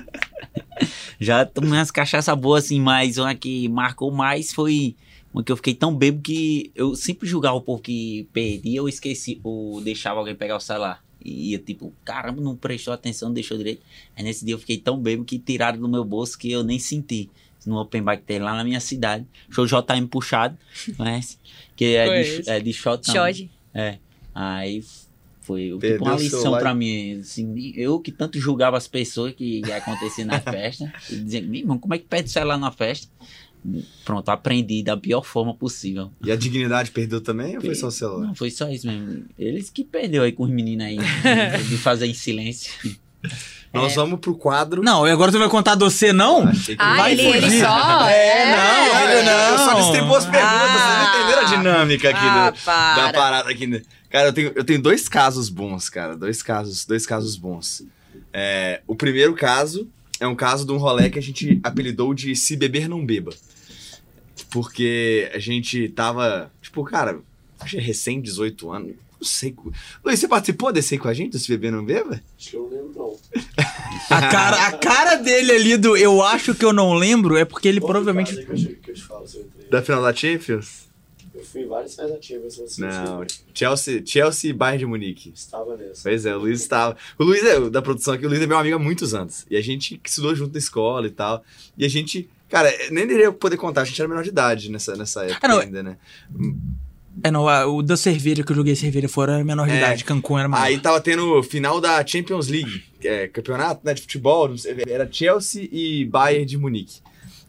já tomei umas cachaças boas, assim, mas uma que marcou mais foi uma que eu fiquei tão bêbado que eu sempre julgava o povo que perdia ou esqueci, ou deixava alguém pegar o celular. E ia tipo, caramba, não prestou atenção, não deixou direito. Aí nesse dia eu fiquei tão bêbado que tiraram do meu bolso que eu nem senti. No open bar que tem lá na minha cidade. Show JM puxado, conhece? Que é de, é de shot também. Shot. É. Aí foi tipo, uma lição pra mim. Assim, eu que tanto julgava as pessoas que ia acontecer na festa. E dizia, "Meu irmão, como é que perde o celular na festa? Pronto, aprendi da pior forma possível. E a dignidade perdeu também ou foi só o celular? Não, foi só isso mesmo. Eles que perdeu aí com os meninos aí. de fazer em silêncio. Nós vamos pro quadro. Não, e agora tu vai contar doce, não? Achei que Ah, Vai ele, ele só. É, não, ele não. Eu só distribuo as perguntas, vocês não entenderam a dinâmica aqui Ah, do- para. da parada aqui. Cara, eu tenho, eu tenho dois casos bons, cara. Dois casos, dois casos bons. É, o primeiro caso é um caso de um rolê que a gente apelidou de Se Beber Não Beba. Porque a gente tava, tipo, cara, acho que é recém 18 anos. Não sei. Luiz, você participou desse aí com a gente, do Se Beber Não Beba? Acho que eu não lembro, não. A cara, a cara dele ali do eu acho que eu não lembro é porque ele Qual provavelmente. Que eu, te- que eu falo. Da final da Champions? Eu fui em várias festas ativas. Você Não, Chelsea, Chelsea e Bayern de Munique. Estava nessa. Pois é, o Luiz estava. O Luiz é da produção aqui, o Luiz é meu amigo há muitos anos. E a gente estudou junto na escola e tal. E a gente, cara, nem iria poder contar, a gente era menor de idade nessa, nessa época Ah, não, ainda, né? É, não, a- o da cerveja que eu joguei cerveja fora era menor de É. idade, Cancún era maior. Aí tava tendo final da Champions League, é campeonato né, de futebol, não sei, era Chelsea e Bayern de Munique.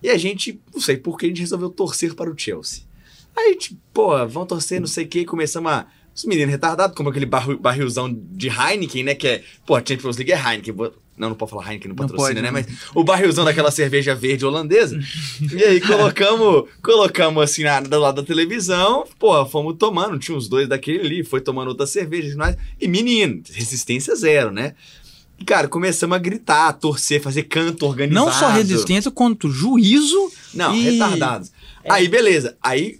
E a gente, não sei por que, a gente resolveu torcer para o Chelsea. Aí, tipo, pô, vão torcer, não sei o que, começamos a. Os meninos retardados, como aquele barril, barrilzão de Heineken, né? Que é. Pô, a Champions League é Heineken. Não, não pode falar Heineken, não Não patrocina, pode, né? né? Mas o barrilzão daquela cerveja verde holandesa. e aí colocamos, colocamos assim na, do lado da televisão, pô, fomos tomando, tinha uns dois daquele ali, foi tomando outra cerveja e. E menino, resistência zero, né? E, cara, começamos a gritar, a torcer, fazer canto organizado. Não só resistência, quanto juízo. Não, e- retardados. Aí, beleza. Aí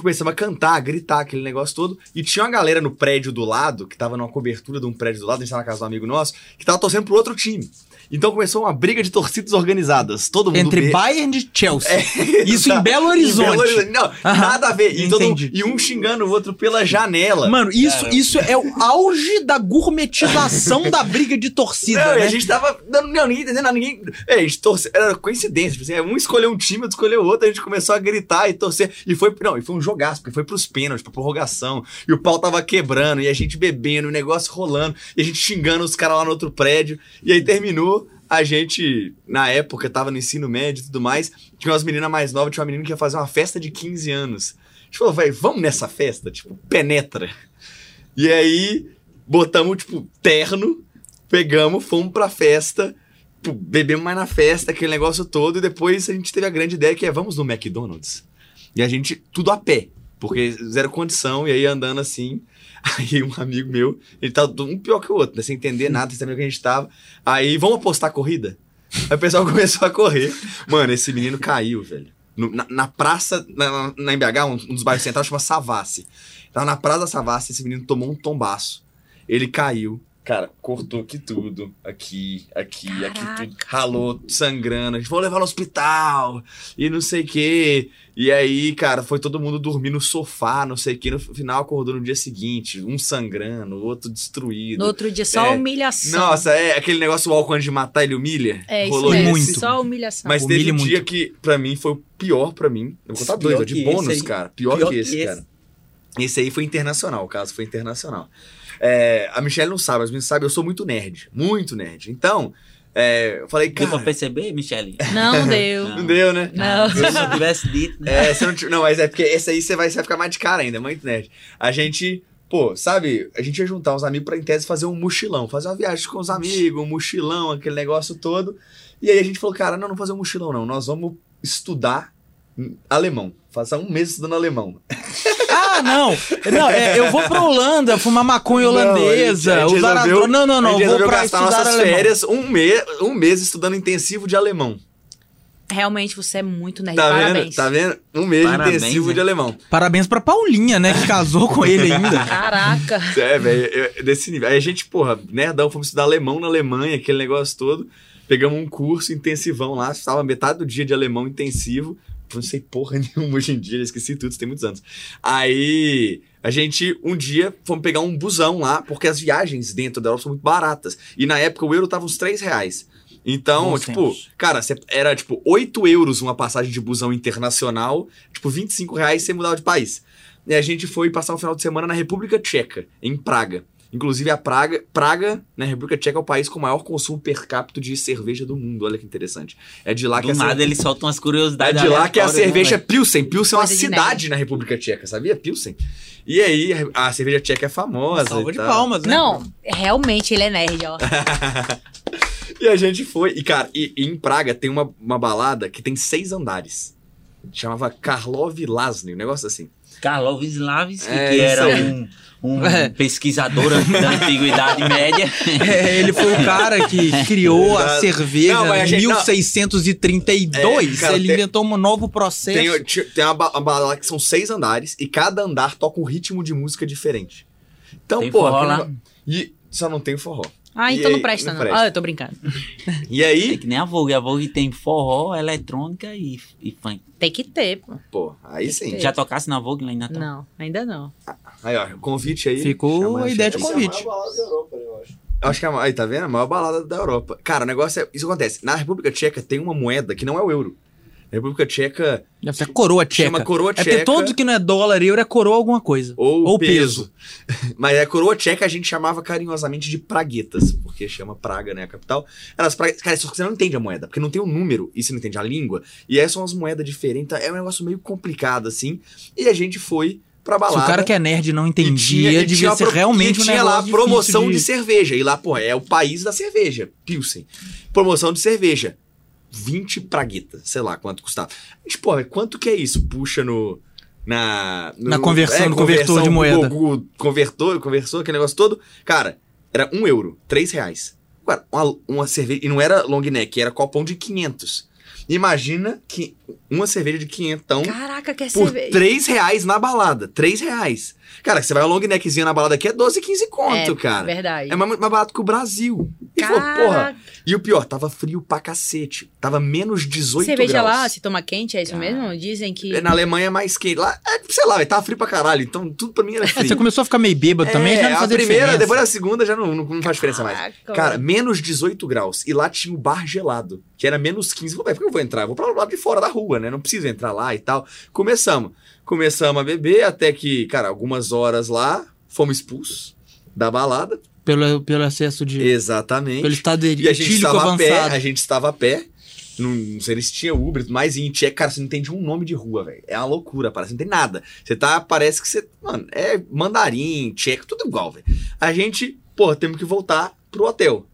começamos a cantar, a gritar, aquele negócio todo. E tinha uma galera no prédio do lado, que tava numa cobertura de um prédio do lado, a gente tava na casa do amigo nosso, que tava torcendo pro outro time. Então começou uma briga de torcidas organizadas. Todo mundo Entre be- Bayern e Chelsea. É, Isso em exato. Belo Em Horizonte. Belo Horizonte. Não, Aham, nada a ver. E, e um xingando o outro pela janela. Mano, isso, isso é o auge da gourmetização da briga de torcida, Não, né? a gente tava. Não, não, ninguém entendendo, nada, ninguém. É, a gente torceu. Era coincidência. Tipo assim, um escolheu um time, outro escolheu outro, a gente começou a gritar e torcer. E foi. Não, e foi um jogaço, porque foi pros pênaltis, pra prorrogação. E o pau tava quebrando, e a gente bebendo, o negócio rolando, e a gente xingando os caras lá no outro prédio. E aí terminou. A gente, na época, tava no ensino médio e tudo mais. Tinha umas meninas mais novas, tinha uma menina que ia fazer uma festa de 15 anos. A gente falou, velho, vamos nessa festa? Tipo, penetra. E aí, botamos, tipo, terno, pegamos, fomos pra festa, pô, bebemos mais na festa, aquele negócio todo, e depois a gente teve a grande ideia que é, vamos no McDonald's. E a gente, tudo a pé, porque zero condição, e aí andando assim, aí um amigo meu, ele tava um pior que o outro, né, sem entender nada, sem saber o que a gente tava, aí, vamos apostar a corrida? Aí o pessoal começou a correr. Mano, esse menino caiu, velho. No- na, na praça, na, na MBH, um, um dos bairros centrais chama Savassi. Tava na praça da Savassi, esse menino tomou um tombaço. Ele caiu, Cara, cortou aqui tudo. Aqui, aqui, aqui Caraca. tudo. Ralou, sangrando. A gente falou levar no hospital. E não sei o quê. E aí, cara, foi todo mundo dormir no sofá, não sei o quê. No final acordou no dia seguinte. Um sangrando, o outro destruído. No outro dia, só É. humilhação. Nossa, é aquele negócio o álcool antes de matar, ele humilha. É isso Rolou mesmo. esse. muito. Só humilhação. Mas teve um dia que, pra mim, foi o pior pra mim. Eu vou contar dois, ó, de bônus, cara. Pior, Pior que que esse, esse. cara. Esse aí foi internacional, o caso foi internacional. É, a Michelle não sabe, as meninas sabem, eu sou muito nerd. Muito nerd. Então, é, eu falei, Deu pra cara. perceber, Michele? Não deu. Não deu, né? Não. Se eu não tivesse dito, né? É, você não, não, mas é porque esse aí você vai, você vai ficar mais de cara ainda, muito nerd. A gente, pô, sabe, a gente ia juntar uns amigos pra em tese fazer um mochilão, fazer uma viagem com os amigos, um mochilão, aquele negócio todo. E aí a gente falou, cara, não, não fazer um mochilão não, nós vamos estudar alemão. Passar um mês estudando alemão. Ah, não. Não, é, eu vou pra Holanda fumar maconha Não, holandesa, a gente usar a resolveu-. Não, não, não. Eu vou pra gastar estudar nossas alemão. férias um, me um mês estudando intensivo de alemão. Realmente você é muito nerd. Tá Parabéns. vendo? Tá vendo? Um mês Parabéns, intensivo né? de alemão. Parabéns pra Paulinha, né? Que casou com ele ainda. Caraca. É, velho, desse nível. Aí a gente, porra, nerdão, fomos estudar alemão na Alemanha, aquele negócio todo. Pegamos um curso intensivão lá, estava metade do dia de alemão intensivo. Não sei porra nenhuma hoje em dia, já esqueci tudo, isso tem muitos anos. Aí a gente, um dia, fomos pegar um busão lá, porque as viagens dentro da Europa são muito baratas. E na época o euro tava uns 3 reais. Então, Bons tipo, tempos. cara, era tipo 8 euros uma passagem de busão internacional, tipo 25 reais você mudava de país. E a gente foi passar o final de semana na República Tcheca, em Praga. Inclusive, a Praga, Praga, na República Tcheca, é o país com o maior consumo per capita de cerveja do mundo. Olha que interessante. É de lá que Do a nada cerve- eles soltam é curiosidades. de lá que a né, cerveja é? Pilsen. Pilsen é uma cidade na República Tcheca, sabia? Pilsen. E aí, a cerveja tcheca é famosa. Salva e de tal. palmas, né? Não, realmente ele é nerd, ó. E a gente foi. E, cara, e, e em Praga tem uma, uma balada que tem seis andares. Chamava Karlov Lasny, um negócio assim. Karlov Slavski, É, que era um, um É. pesquisador da Antiguidade Média. É, ele foi o cara que criou a cerveja em gente- não. 1632. É, cara, ele tem- inventou um novo processo. Tem, tem uma, uma balada que são seis andares e cada andar toca um ritmo de música diferente. Então, Tem pô. forró aquele lá? E só não tem forró. Ah, então aí, não presta, não não. presta. Ah, eu tô brincando. E É aí, que nem a Vogue. A Vogue tem forró, eletrônica e, e funk. Tem que ter, pô. pô, aí sim. Já tocasse na Vogue lá em Natal? Não, ainda não. Aí, ó, convite aí. Ficou Chama a ideia de. Essa é a convite. maior balada da Europa, eu acho. Acho que é a, aí, tá vendo? A maior balada da Europa. Cara, o negócio é. Isso acontece. Na República Tcheca tem uma moeda que não é o euro. República Tcheca Deve ser coroa tcheca. chama coroa É tcheca. porque todo que não é dólar e euro é coroa alguma coisa. Ou, Ou peso. Mas a coroa tcheca a gente chamava carinhosamente de praguetas, porque chama Praga, né, a capital. Elas praguetas, cara, só que você não entende a moeda, porque não tem o número e você não entende a língua. E aí são umas moedas diferentes, é um negócio meio complicado assim. E a gente foi pra Se balada. o cara que é nerd não entendia, tinha- devia ser pro- realmente e um tinha lá promoção de... difícil cerveja. E lá, pô, é o país da cerveja, Pilsen. Promoção de cerveja. 20 praguetas, sei lá quanto custava. A gente, pô, quanto que é isso? Puxa no. Na, no- Na conversão, no convertor conversão, de moeda. Google, Google convertor, conversou, aquele negócio todo. Cara, era 1 euro, 3 reais. Agora, uma, uma cerveja. E não era long neck, era copão de 500. Imagina que uma cerveja de 500 Caraca, quer por cerveja. 3 reais na balada. 3 reais. Cara, você vai ao long neckzinho na balada aqui é 12, 15 conto, é, cara. Verdade. É mais, mais barato que o Brasil. E falou, porra. E o pior, tava frio pra cacete. Tava menos 18 cerveja graus. lá se toma quente, é isso Ah. mesmo? Dizem que... Na Alemanha é mais quente. Lá, é, sei lá, tava frio pra caralho. Então tudo pra mim era É, frio. você começou a ficar meio bêbado também, É, já não a fazia primeira, diferença. depois da segunda já não, não, não faz diferença mais. Cara, menos 18 graus. E lá tinha o bar gelado, que era menos 15. Falei, "Ué, por que eu vou entrar? Eu vou pra lá de fora da rua, né? Não preciso entrar lá e tal. Começamos. Começamos a beber até que, cara, algumas horas lá, fomos expulsos da balada. Pelo, pelo excesso de... Exatamente. Pelo estado E a gente estava a pé, avançado. a gente estava a pé. Não, não sei se tinha Uber. E em tcheco, cara, você não entende um nome de rua, velho. É uma loucura, parece. Não tem nada. Você tá, parece que você. Mano, é mandarim, tcheco, tudo igual, velho. A gente, pô, temos que voltar pro hotel.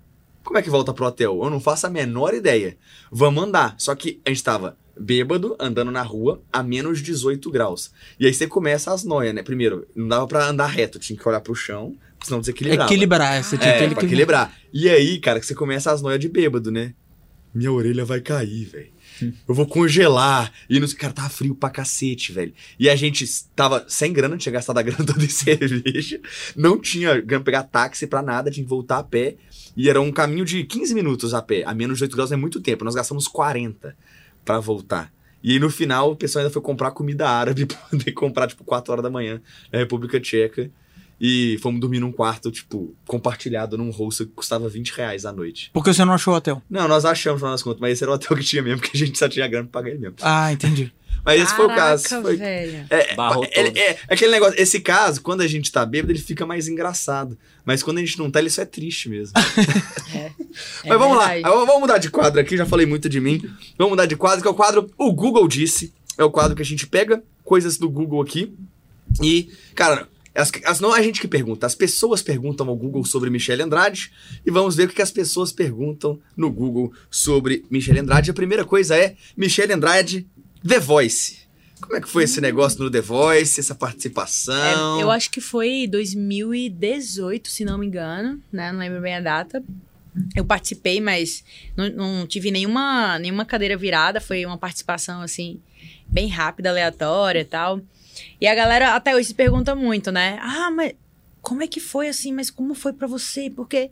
Como é que volta pro hotel? Eu não faço a menor ideia. Vamos andar. Só que a gente tava bêbado, andando na rua, a menos 18 graus. E aí você começa as noias, né? Primeiro, não dava pra andar reto, tinha que olhar pro chão, senão desequilibrava. Equilibrar, você tinha É, que pra equilibrar. E aí, cara, que você começa as noias de bêbado, né? Minha orelha vai cair, velho. Eu vou congelar. E nos cara, tava frio pra cacete, velho. E a gente tava sem grana, tinha gastado a grana toda em cerveja. Não tinha grana pra pegar táxi pra nada, tinha que voltar a pé. E era um caminho de 15 minutos a pé. A menos de 8 graus é muito tempo. Nós gastamos 40 pra voltar. E aí, no final, o pessoal ainda foi comprar comida árabe pra poder comprar, tipo, 4 horas da manhã na República Tcheca. E fomos dormir num quarto, tipo, compartilhado num hostel que custava 20 reais à noite. Porque você não achou o hotel. Não, nós achamos, no final das contas, mas esse era o hotel que tinha mesmo, porque a gente só tinha grana pra pagar ele mesmo. Ah, entendi. Mas esse foi o caso. Foi- velho. É, é, todo. é, é aquele negócio, esse caso, quando a gente tá bêbado, ele fica mais engraçado. Mas quando a gente não tá, ele só é triste mesmo. É Mas vamos verdade. lá, vamos mudar de quadro aqui, já falei muito de mim. Vamos mudar de quadro, que é o quadro O Google Disse. É o quadro que a gente pega coisas do Google aqui. E, cara, as, as- não é a gente que pergunta, as pessoas perguntam ao Google sobre Michele Andrade. E vamos ver o que que as pessoas perguntam no Google sobre Michele Andrade. A primeira coisa é Michele Andrade, The Voice. Como é que foi esse negócio no The Voice, essa participação? É, eu acho que foi 2018, se não me engano, né? Não lembro bem a data. Eu participei, mas não, não tive nenhuma, nenhuma cadeira virada. Foi uma participação, assim, bem rápida, aleatória e tal. E a galera até hoje se pergunta muito, né? Ah, mas como é que foi assim? Mas como foi pra você? Porque,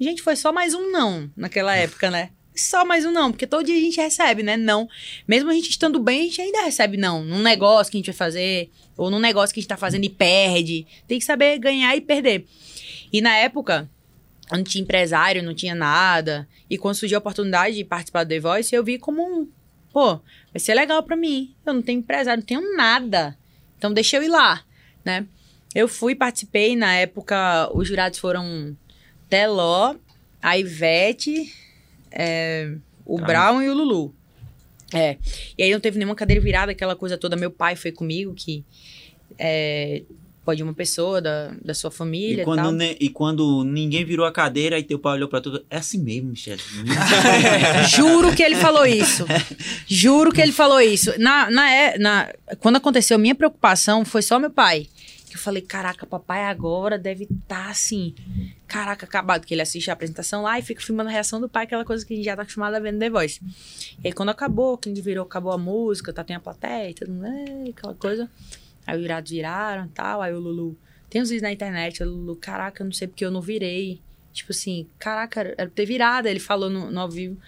gente, foi só mais um não naquela época, né? Só mais um não, porque todo dia a gente recebe, né? Não. Mesmo a gente estando bem, a gente ainda recebe não. Num negócio que a gente vai fazer, ou num negócio que a gente tá fazendo e perde. Tem que saber ganhar e perder. E na época, eu não tinha empresário, não tinha nada. E quando surgiu a oportunidade de participar do The Voice, eu vi como um. Pô, vai ser legal pra mim. Eu não tenho empresário, não tenho nada. Então deixa eu ir lá, né? Eu fui, participei. Na época, os jurados foram Teló, a Ivete, é, o. Brown e o Lulu. É. E aí não teve nenhuma cadeira virada, aquela coisa toda. Meu pai foi comigo, que é, pode uma pessoa da, da sua família E quando, ne- e quando ninguém virou a cadeira e teu pai olhou pra tudo. É assim mesmo, Michele. Juro que ele falou isso. Juro que ele falou isso. Na, na, é- na, quando aconteceu, minha preocupação foi só meu pai. Eu falei, caraca, papai agora deve estar assim. Caraca, acabado. Que ele assiste a apresentação lá e fica filmando a reação do pai, aquela coisa que a gente já tá acostumado a ver no The Voice. E aí, quando acabou, que a gente virou, acabou a música, tá, tem a plateia, todo mundo, "É", aquela coisa. Aí os virados viraram e tal. Aí o Lulu. Tem uns vídeos na internet, o Lulu, caraca, eu não sei porque eu não virei. Tipo assim, caraca, era pra ter virado. Ele falou no, no ao vivo.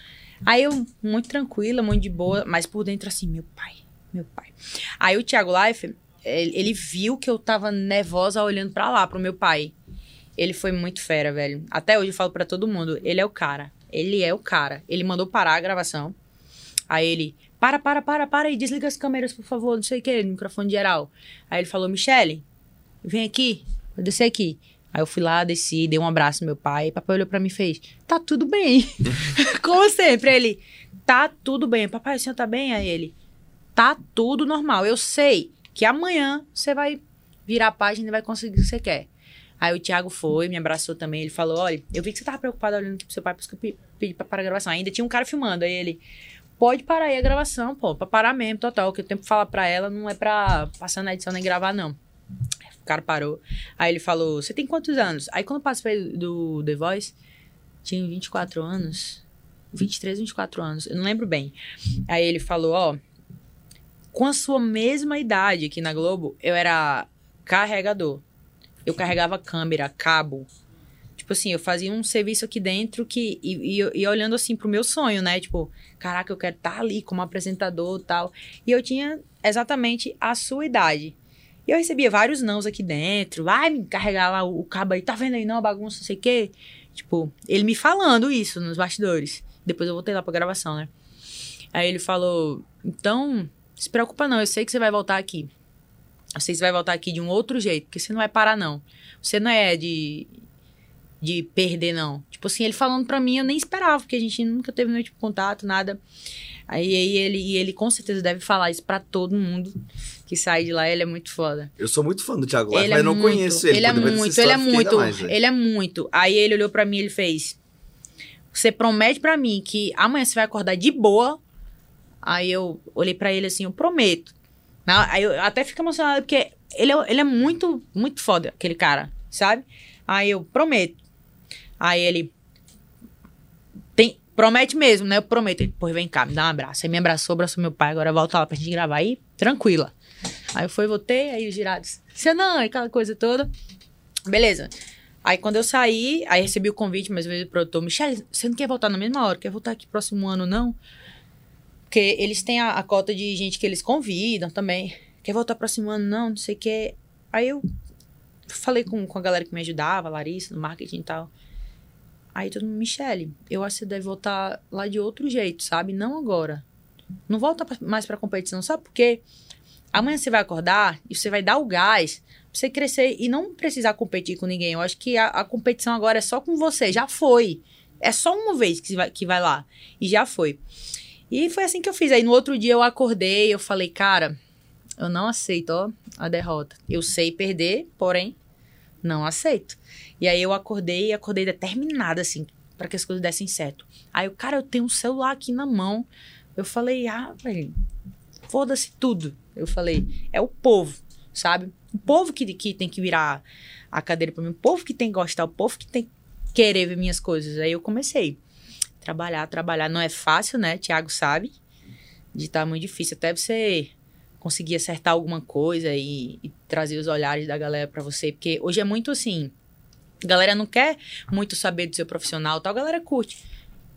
Aí eu, muito tranquila, muito de boa, mas por dentro assim, meu pai, meu pai. Aí o Thiago Life, ele, viu que eu tava nervosa olhando pra lá, pro meu pai. Ele foi muito fera, velho. Até hoje eu falo pra todo mundo, ele é o cara. Ele é o cara. Ele mandou parar a gravação. Aí ele, para, para, para, para aí, desliga as câmeras, por favor, não sei o que, microfone geral. Aí ele falou, Michele, vem aqui, vou descer aqui. Aí eu fui lá, desci, dei um abraço no meu pai. Papai olhou pra mim e fez: Tá tudo bem. Como sempre. Ele: Tá tudo bem. Papai, o senhor tá bem? Aí ele: Tá tudo normal. Eu sei que amanhã você vai virar a página e vai conseguir o que você quer. Aí o Thiago foi, me abraçou também. Ele falou: Olha, eu vi que você tava preocupado olhando aqui pro seu pai, por isso que eu pe- pedi pra parar a gravação. Ainda tinha um cara filmando. Aí ele: Pode parar aí a gravação, pô, pra parar mesmo, total. Que o tempo fala pra ela não é pra passar na edição nem gravar, não. O cara parou. Aí ele falou: Você tem quantos anos? Aí quando eu participei do The Voice, tinha 24 anos. 23, 24 anos. Eu não lembro bem. Aí ele falou: Ó, com a sua mesma idade aqui na Globo, eu era carregador. Eu carregava câmera, cabo. Tipo assim, eu fazia um serviço aqui dentro que. E, e, e olhando assim pro meu sonho, né? Tipo, caraca, eu quero estar ali como apresentador tal. E eu tinha exatamente a sua idade. E eu recebia vários nãos aqui dentro. Vai me carregar lá o, o cabo aí, tá vendo aí não, bagunça, não sei o quê. Tipo, ele me falando isso nos bastidores. Depois eu voltei lá pra gravação, né? Aí ele falou: Então, se preocupa não, eu sei que você vai voltar aqui. Eu sei que você vai voltar aqui de um outro jeito, porque você não vai parar, não. Você não é de, de perder, não. Tipo assim, ele falando pra mim, eu nem esperava, porque a gente nunca teve nenhum tipo de contato, nada. Aí, aí ele, e ele com certeza deve falar isso pra todo mundo que sai de lá, ele é muito foda. Eu sou muito fã do Thiago Life, Ele mas é não muito, conheço ele. Ele é muito, ele é muito, mais, velho. ele é muito. Aí ele olhou pra mim e ele fez: Você promete pra mim que amanhã você vai acordar de boa? Aí eu olhei pra ele assim, eu prometo. Aí eu até fico emocionada porque ele é, ele é muito, muito foda, aquele cara, sabe? Aí eu prometo. Aí ele. Tem, promete mesmo, né? Eu prometo. Ele, vem cá, me dá um abraço. Aí me abraçou, abraçou meu pai, agora volta lá pra gente gravar aí, tranquila. Aí eu fui, voltei, aí os girados, você não, aquela coisa toda. Beleza. Aí quando eu saí, aí recebi o convite, mas veio o produtor, Michelle, você não quer voltar na mesma hora? Quer voltar aqui próximo ano, não? Porque eles têm a, a cota de gente que eles convidam também. Quer voltar próximo ano, não? Não sei o que. Aí eu falei com, com a galera que me ajudava, a Larissa, no marketing e tal. Aí todo mundo, Michelle, eu acho que você deve voltar lá de outro jeito, sabe? Não agora. Não volta mais pra competição, sabe por quê? Amanhã você vai acordar e você vai dar o gás pra você crescer e não precisar competir com ninguém. Eu acho que a, a competição agora é só com você, já foi. É só uma vez que vai, que vai lá. E já foi. E foi assim que eu fiz. Aí no outro dia eu acordei, eu falei, cara, eu não aceito, ó, a derrota. Eu sei perder, porém, não aceito. E aí eu acordei e acordei determinada, assim, para que as coisas dessem certo. Aí o cara, eu tenho um celular aqui na mão. Eu falei, ah, velho, foda-se tudo. Eu falei, é o povo, sabe? O povo que, que tem que virar a cadeira pra mim, o povo que tem que gostar, o povo que tem que querer ver minhas coisas. Aí eu comecei. Trabalhar, trabalhar. Não é fácil, né? Tiago sabe. De estar muito difícil. Até você conseguir acertar alguma coisa e, e trazer os olhares da galera pra você. Porque hoje é muito assim. A galera não quer muito saber do seu profissional tal. A galera curte.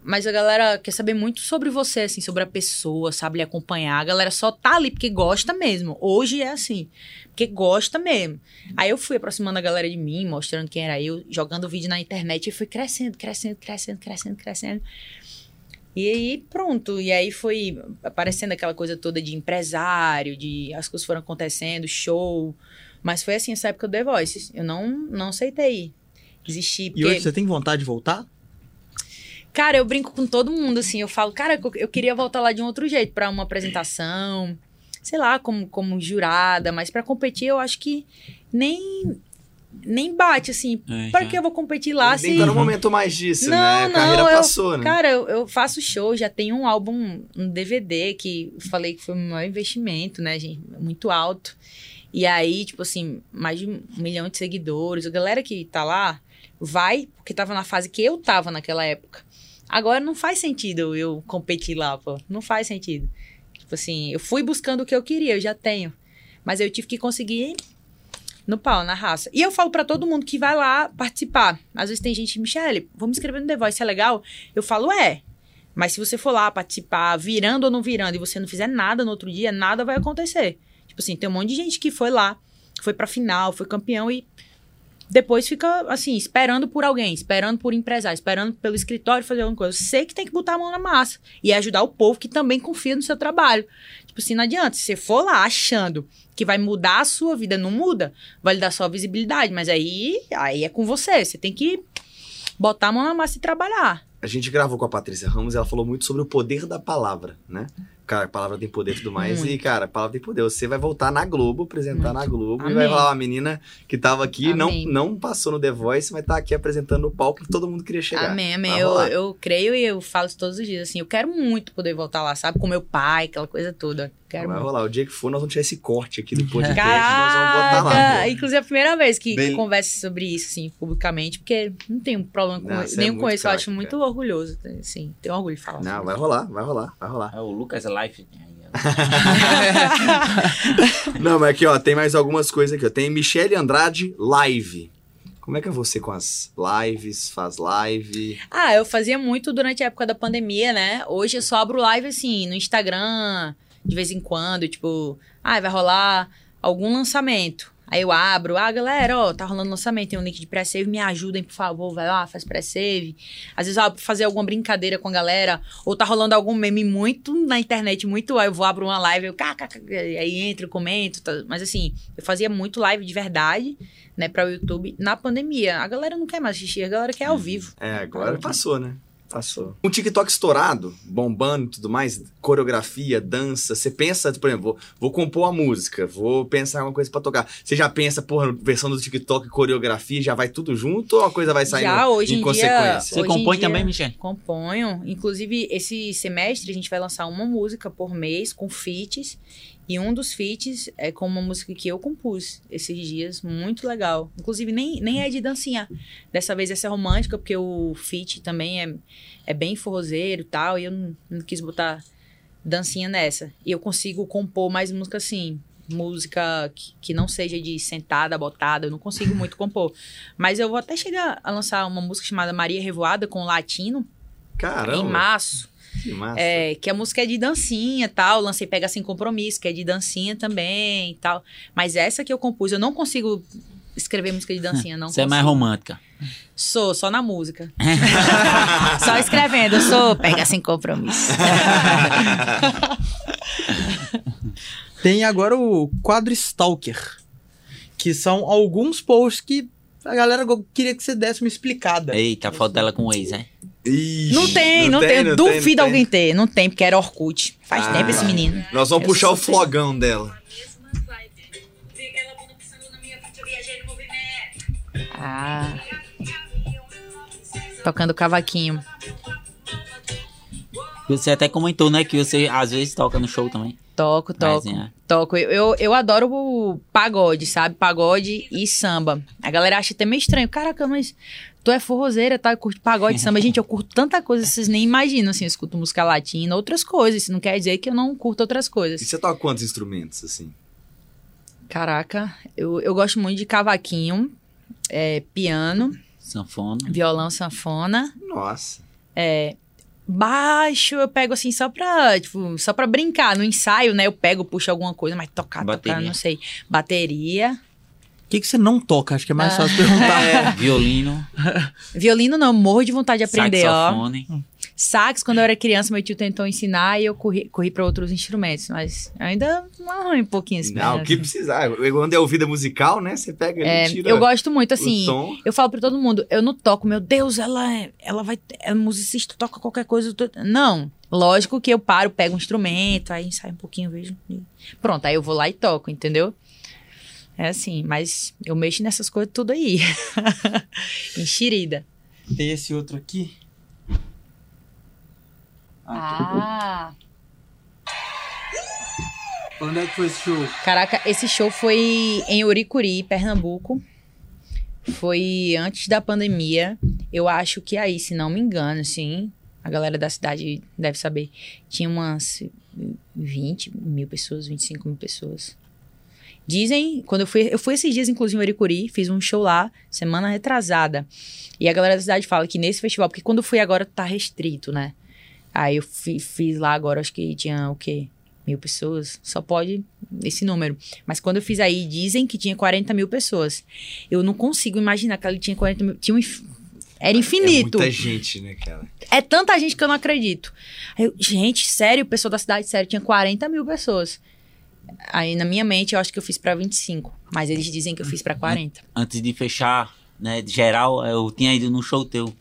Mas a galera quer saber muito sobre você, assim, sobre a pessoa, sabe lhe acompanhar. A galera só tá ali porque gosta mesmo. Hoje é assim, porque gosta mesmo. Aí eu fui aproximando a galera de mim, mostrando quem era eu, jogando vídeo na internet e fui crescendo, crescendo, crescendo, crescendo, crescendo. E aí, pronto. E aí foi aparecendo aquela coisa toda de empresário, de as coisas foram acontecendo, show. Mas foi assim essa época do The Voice. Eu não, não aceitei desistir. E porque- hoje você tem vontade de voltar? Cara, eu brinco com todo mundo, assim. Eu falo, cara, eu- queria voltar lá de um outro jeito, pra uma apresentação, sei lá, como, como jurada, mas pra competir eu acho que nem, nem bate, assim. É, pra já. que eu vou competir lá se. Nem tá no momento mais disso, Não, né? A não, carreira eu- passou, né? Cara, eu, eu faço show, já tenho um álbum, um DVD que eu falei que foi o maior investimento, né, gente? Muito alto. E aí, tipo assim, mais de um milhão de seguidores. A galera que tá lá vai porque tava na fase que eu tava naquela época. Agora não faz sentido eu competir lá, pô. Não faz sentido. Tipo assim, eu fui buscando o que eu queria, eu já tenho. Mas eu tive que conseguir no pau, na raça. E eu falo pra todo mundo que vai lá participar. Às vezes tem gente, Michele, vamos escrever no The Voice, é legal? Eu falo, é. Mas se você for lá participar, virando ou não virando, e você não fizer nada no outro dia, nada vai acontecer. Tipo assim, tem um monte de gente que foi lá, foi pra final, foi campeão e depois fica, assim, esperando por alguém, esperando por empresário, esperando pelo escritório fazer alguma coisa. Você que tem que botar a mão na massa e ajudar o povo que também confia no seu trabalho. Tipo assim, não adianta. Se você for lá achando que vai mudar a sua vida, não muda, vai lhe dar só visibilidade. Mas aí, aí é com você. Você tem que botar a mão na massa e trabalhar. A gente gravou com a Patrícia Ramos e ela falou muito sobre o poder da palavra, né? Cara, a palavra tem poder e tudo mais. E, Muito. cara, a palavra tem poder. Você vai voltar na Globo, apresentar na Globo, e Amém. vai falar, uma menina que tava aqui, não, Amém. não passou no The Voice, mas tá aqui apresentando o palco que todo mundo queria chegar. Amém, amém. Eu, eu creio e eu falo isso todos os dias. Assim, eu quero muito poder voltar lá, sabe? Com meu pai, aquela coisa toda. Quero vai muito. rolar. O dia que for, nós vamos tirar esse corte aqui do podcast. nós vamos botar lá. Caraca! Inclusive, é a primeira vez que, Bem- que converso sobre isso, assim, publicamente, porque não tenho problema com Não, é nenhum muito com isso. Eu acho muito orgulhoso, assim. Tenho orgulho de falar. Não, sobre vai rolar, vai rolar, vai rolar. É o Lucas Life. Não, mas aqui, ó, tem mais algumas coisas aqui, ó. Tem Michele Andrade Live. Como é que é você com as lives? Faz live? Ah, eu fazia muito durante a época da pandemia, né? Hoje eu só abro live assim, no Instagram, de vez em quando, tipo, ah, vai rolar algum lançamento. Aí eu abro, ah, galera, ó, tá rolando lançamento, tem um link de pré-save, me ajudem, por favor, vai lá, faz pré-save. Às vezes pra fazer alguma brincadeira com a galera, ou tá rolando algum meme muito na internet, muito, aí eu vou abro uma live, eu, kkk, aí entro, comento, tá- mas assim, eu fazia muito live de verdade, né, pra o YouTube na pandemia. A galera não quer mais assistir, a galera quer ao vivo. É, agora passou, né? Passou. Um TikTok estourado, bombando e tudo mais, coreografia, dança. Você pensa, por exemplo, vou, vou compor a música, vou pensar uma coisa pra tocar. Você já pensa, porra, versão do TikTok, coreografia, já vai tudo junto ou a coisa vai saindo Já, hoje em em dia- consequência? Você Hoje em compõe dia- também, Michel? Componho. Inclusive, esse semestre a gente vai lançar uma música por mês com feats. E um dos feats é com uma música que eu compus esses dias, muito legal. Inclusive, nem, nem é de dancinha. Dessa vez essa é romântica, porque o feat também é, é bem forrozeiro e tal, e eu não, não quis botar dancinha nessa. E eu consigo compor mais música assim, música que, que não seja de sentada, botada, eu não consigo muito compor. Mas eu vou até chegar a lançar uma música chamada Maria Revoada com latino Caramba. em março. Que massa. É, que a música é de dancinha e tal. Lancei Pega Sem Compromisso, que é de dancinha também e tal. Mas essa que eu compus, eu não consigo escrever música de dancinha, não Você é consigo. mais romântica. Sou, só na música. só escrevendo, eu sou Pega Sem Compromisso. Tem agora o quadro Stalker, que são alguns posts que a galera queria que você desse uma explicada. Eita, falta ela com o ex, né? Ixi, Não tem, não, tem. não Duvido não tem. alguém ter. Não tem, porque era Orkut. Faz Ah, tempo esse menino. Nós vamos Eu puxar o flogão dela. Ah. Tocando cavaquinho. Você até comentou, né, que você às vezes toca no show também. Toco, toco. Mas, é. Toco. Eu, eu, eu adoro o pagode, sabe? Pagode e samba. A galera acha até meio estranho. Caraca, mas tu é forrozeira, tá? Eu curto pagode e samba. Gente, eu curto tanta coisa, vocês nem imaginam, assim. Eu escuto música latina, outras coisas. Isso não quer dizer que eu não curto outras E coisas. você toca quantos instrumentos, assim? Caraca, eu, eu gosto muito de cavaquinho, é, piano, Sanfona. violão, sanfona. Nossa. Baixo eu pego assim só pra, tipo, só pra brincar. No ensaio, né, eu pego, puxo alguma coisa, mas tocar, tocar, Bateria. não sei. Bateria. O que, que você não toca? Acho que é mais Ah. fácil perguntar. Violino. Violino não, morro de vontade de aprender, ó. saxofone. Sax, quando eu era criança, meu tio tentou ensinar e eu corri, corri para outros instrumentos, mas ainda não arranho um pouquinho esse Não, o que precisar. Quando é ouvida musical, né? Você pega É, e tira eu gosto muito, assim. Eu falo pra todo mundo, eu não toco, meu Deus, ela é, ela vai, é musicista, toca qualquer coisa. tô- Não, lógico que eu paro, pego um instrumento, aí ensaio um pouquinho, vejo. Pronto, aí eu vou lá e toco, entendeu? É assim, mas eu mexo nessas coisas tudo aí. Enxerida. Tem esse outro aqui. Ah. Onde é que foi esse show? Caraca, esse show foi em Uricuri, Pernambuco. Foi antes da pandemia. Eu acho que aí, se não me engano, sim. A galera da cidade deve saber. Tinha umas 20 mil pessoas, 25 mil pessoas. Dizem, quando eu fui, eu fui esses dias, inclusive, em Uricuri, fiz um show lá, semana retrasada. E a galera da cidade fala que nesse festival, porque quando eu fui agora tá restrito, né? Aí eu fi- fiz lá agora, acho que tinha o quê? Mil pessoas? Só pode esse número. Mas quando eu fiz aí, dizem que tinha 40 mil pessoas. Eu não consigo imaginar que ele tinha 40 mil. Tinha um Era É infinito. muita gente, né, cara? É tanta gente que eu não acredito. Aí eu, gente, sério, pessoa da cidade, sério, tinha 40 mil pessoas. Aí na minha mente eu acho que eu fiz pra 25. Mas eles dizem que eu fiz pra 40. Antes de fechar, né, de geral, eu tinha ido num show teu.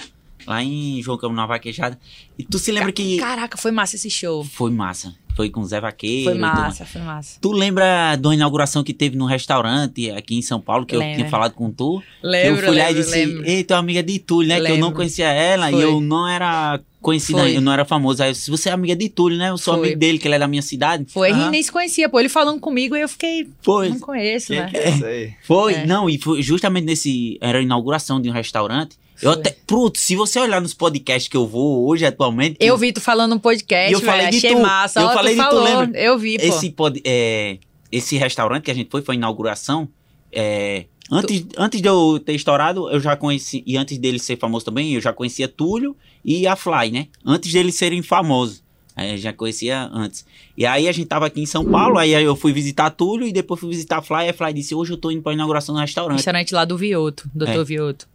Lá em João Campos, na Vaquejada. E tu se lembra que Caraca, foi massa esse show. foi massa. Foi com o Zé Vaqueiro. Foi e massa, foi massa. Tu lembra da inauguração que teve no restaurante aqui em São Paulo, que eu Lembro. tinha falado com tu? Lembro, eu fui lá e lembro, disse, lembro. ei, tu é amiga de Túlio, né? Que eu não Lembro. conhecia ela e Foi. eu não era conhecida, Foi. eu não era famoso. Aí eu disse, você é amiga de Túlio, né? Eu sou Foi. amigo dele, que ele é da minha cidade. Foi, gente Aham. nem se conhecia, pô. Ele falando comigo e eu fiquei. Foi. Não conheço, Quem né? que é isso aí? Foi, É. não, e foi justamente nesse. Era a inauguração de um restaurante. Eu até. Pronto, se você olhar nos podcasts que eu vou hoje, atualmente. Eu vi tu falando no podcast, E eu falei velho, de achei tu. massa. Eu Ó, falei tu de tu, falou, lembra? eu vi, pô. Esse, pod, é, esse restaurante que a gente foi, foi a inauguração. é, antes, antes de eu ter estourado, eu já conheci. E antes dele ser famoso também, eu já conhecia Túlio e a Fly, né? Antes deles serem famosos. Aí eu já conhecia antes. E aí a gente tava aqui em São Paulo, aí eu fui visitar Túlio e depois fui visitar a Fly. E a Fly disse: Hoje eu tô indo pra inauguração do restaurante. Restaurante lá do Vioto, doutor É. Vioto.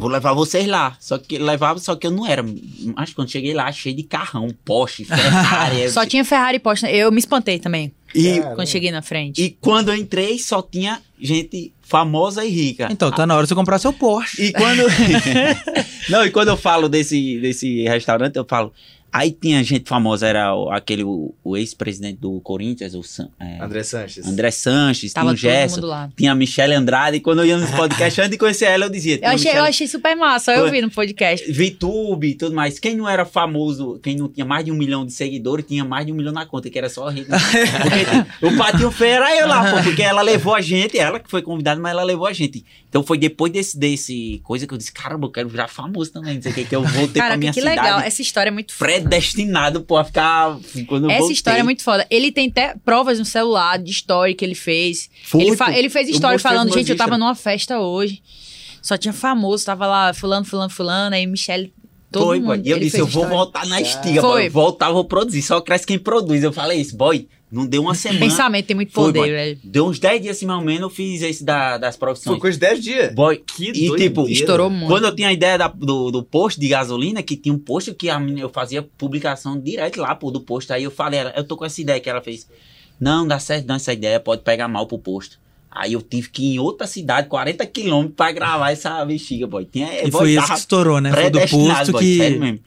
Vou levar vocês lá. Só que levava, só que eu não era. Acho que quando cheguei lá, cheio de carrão, Porsche, Ferrari. Só tinha Ferrari e Porsche. Eu me espantei também e, quando cheguei na frente. e quando eu entrei, só tinha gente famosa e rica. Então, tá na hora de você comprar seu Porsche. E quando. não, e quando eu falo desse, desse restaurante, eu falo. Aí tinha gente famosa, era o- aquele, o, o ex-presidente do Corinthians, o San- é, André Sanches. André Sanches, Tava tinha o todo Gerson, mundo lá. tinha a Michelle Andrade, e quando eu ia nos podcasts, antes de conhecer ela, eu dizia. Eu achei, eu achei super massa, eu vi no podcast. VTube e tudo mais. Quem não era famoso, quem não tinha mais de um milhão de seguidores, tinha mais de um milhão na conta, que era só a rede. Porque o Patinho Feio era eu lá, pô, porque ela levou a gente, ela que foi convidada, mas ela levou a gente. Então foi depois desse, desse coisa que eu disse, caramba, eu quero virar famoso também, não sei o que, que eu voltei pra Cara, minha que cidade. legal. Essa história é muito foda. Predestinado, pô, a ficar. Quando Essa voltei. história é muito foda. Ele tem até provas no celular de story que ele fez. Foi, ele, fa- ele fez mostrei falando, gente, eu tava numa festa hoje. Só tinha famoso, tava lá fulano, fulano, fulano, aí Michelle, todo Foi, mundo. boy. E eu ele disse, eu vou story. voltar na estiga, Foi. boy. Eu voltar, vou produzir. Só cresce quem produz. Eu falei isso, boy. Não deu uma semana. Pensamento tem muito Foi, poder, boy. velho. Deu uns 10 dias assim, mais ou menos, eu fiz esse da, das profissões. Foi coisa de 10 dias. Boy, Que e tipo, Estourou muito. quando eu tinha a ideia da- do, do posto de gasolina, que tinha um posto que a eu fazia publicação direto lá, pô, do posto. Aí eu falei, ela, eu tô com essa ideia que ela fez. Não, dá certo não, essa ideia pode pegar mal pro posto. Aí eu tive que ir em outra cidade, 40 quilômetros, pra gravar essa bexiga, boy. Tinha, E boy, foi isso que estourou, né? Foi do posto boy, que. sério mesmo.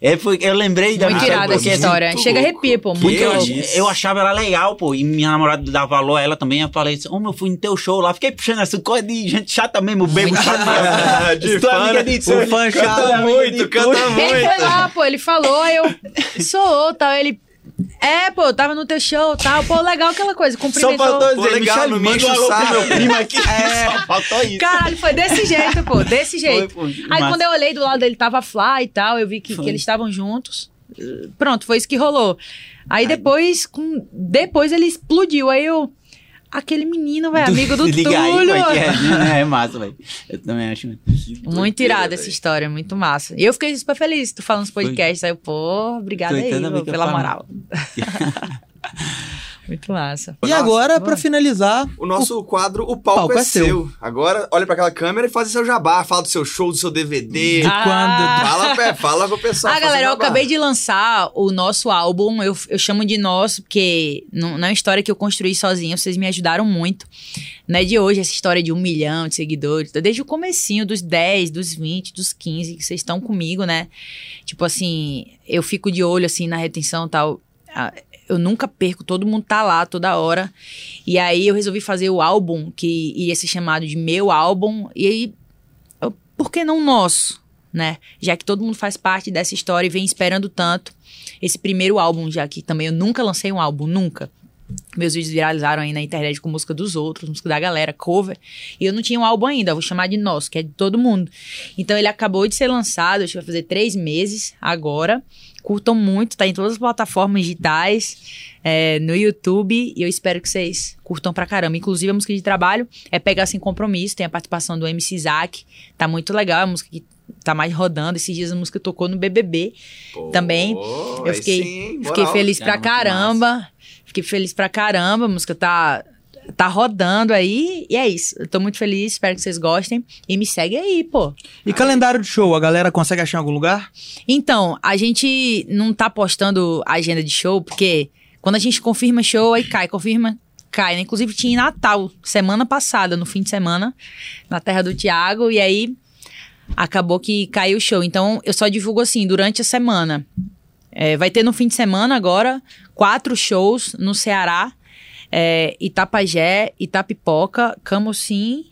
É, foi, eu lembrei da Muito irada essa porque, assim, história. Chega louco. arrepia, pô. Que Muito porque eu, eu achava ela legal, pô. E minha namorada dava valor a ela também. Eu falei assim: Ô, meu, eu fui no teu show lá. Fiquei puxando essa coisa de gente chata mesmo, bebo chato Ah, de fã, amiga né? de O fã chato tu é amiga muito, canta muito. Ele foi lá, pô, ele falou, eu sou, tal, ele. É, pô, eu tava no teu show, tal, pô, legal aquela coisa, Só cumprimentou. faltou Pô, dizer, legal, Michele, não me manda um alô pro meu primo aqui. Só faltou isso. Caralho, foi desse jeito, pô, desse jeito. Foi, foi. Aí Massa. quando eu olhei do lado dele, tava Fly e tal, eu vi que, que eles estavam juntos. Pronto, foi isso que rolou. Aí depois, com, depois ele explodiu, aí eu... Aquele menino, velho, amigo do Liga Túlio. aí, boy, que é, é massa, velho. Eu também acho. Muito irada essa história, muito massa. E eu fiquei super feliz, tu falando nos podcasts. Aí eu, pô, obrigada aí eu pela moral. muito massa. E Nossa, agora, pra finalizar, O nosso quadro, o palco, palco é, é seu. seu. Agora, olha pra aquela câmera e faz o seu jabá. Fala do seu show, do seu DVD. de quando. Fala, pé, fala pro pessoal. Ah, o galera, eu acabei de lançar o nosso álbum. Eu, eu chamo de nosso, porque não, não é uma história que eu construí sozinha. Vocês me ajudaram muito. Não é de hoje essa história de um milhão de seguidores. Desde o comecinho, dos 10, dos 20, dos 15, que vocês estão comigo, né? Tipo assim, eu fico de olho, assim, na retenção e tal. Eu nunca perco, todo mundo tá lá toda hora. E aí eu resolvi fazer o álbum, que iria ser chamado de meu álbum. E aí, eu- por que não nosso? né? Já que todo mundo faz parte dessa história e vem esperando tanto esse primeiro álbum, já que também eu nunca lancei um álbum, nunca. Meus vídeos viralizaram aí na internet com música dos outros, música da galera, cover. E eu não tinha um álbum ainda, vou chamar de nosso, que é de todo mundo. Então ele acabou de ser lançado, acho que vai fazer três meses agora. Curtam muito, tá em todas as plataformas digitais, é, no YouTube, e eu espero que vocês curtam pra caramba. Inclusive a música de trabalho é Pegar Sem Compromisso, tem a participação do MC Isaac, tá muito legal, é a música que tá mais rodando. Esses dias a música tocou no BBB Pô, também. Eu fiquei, sim, fiquei feliz pra caramba. Fiquei feliz pra caramba. A música tá, tá rodando aí. E é isso. Eu tô muito feliz. Espero que vocês gostem. E me segue aí, pô. E calendário de show, a galera consegue achar em algum lugar? Então, a gente não tá postando a agenda de show, porque quando a gente confirma show, aí cai. Confirma, cai. né? Inclusive, tinha em Natal, semana passada, no fim de semana, na terra do Tiago. E aí, acabou que caiu o show. Então, eu só divulgo assim, durante a semana. É, vai ter no fim de semana agora quatro shows no Ceará, é, Itapajé, Itapipoca, Camocim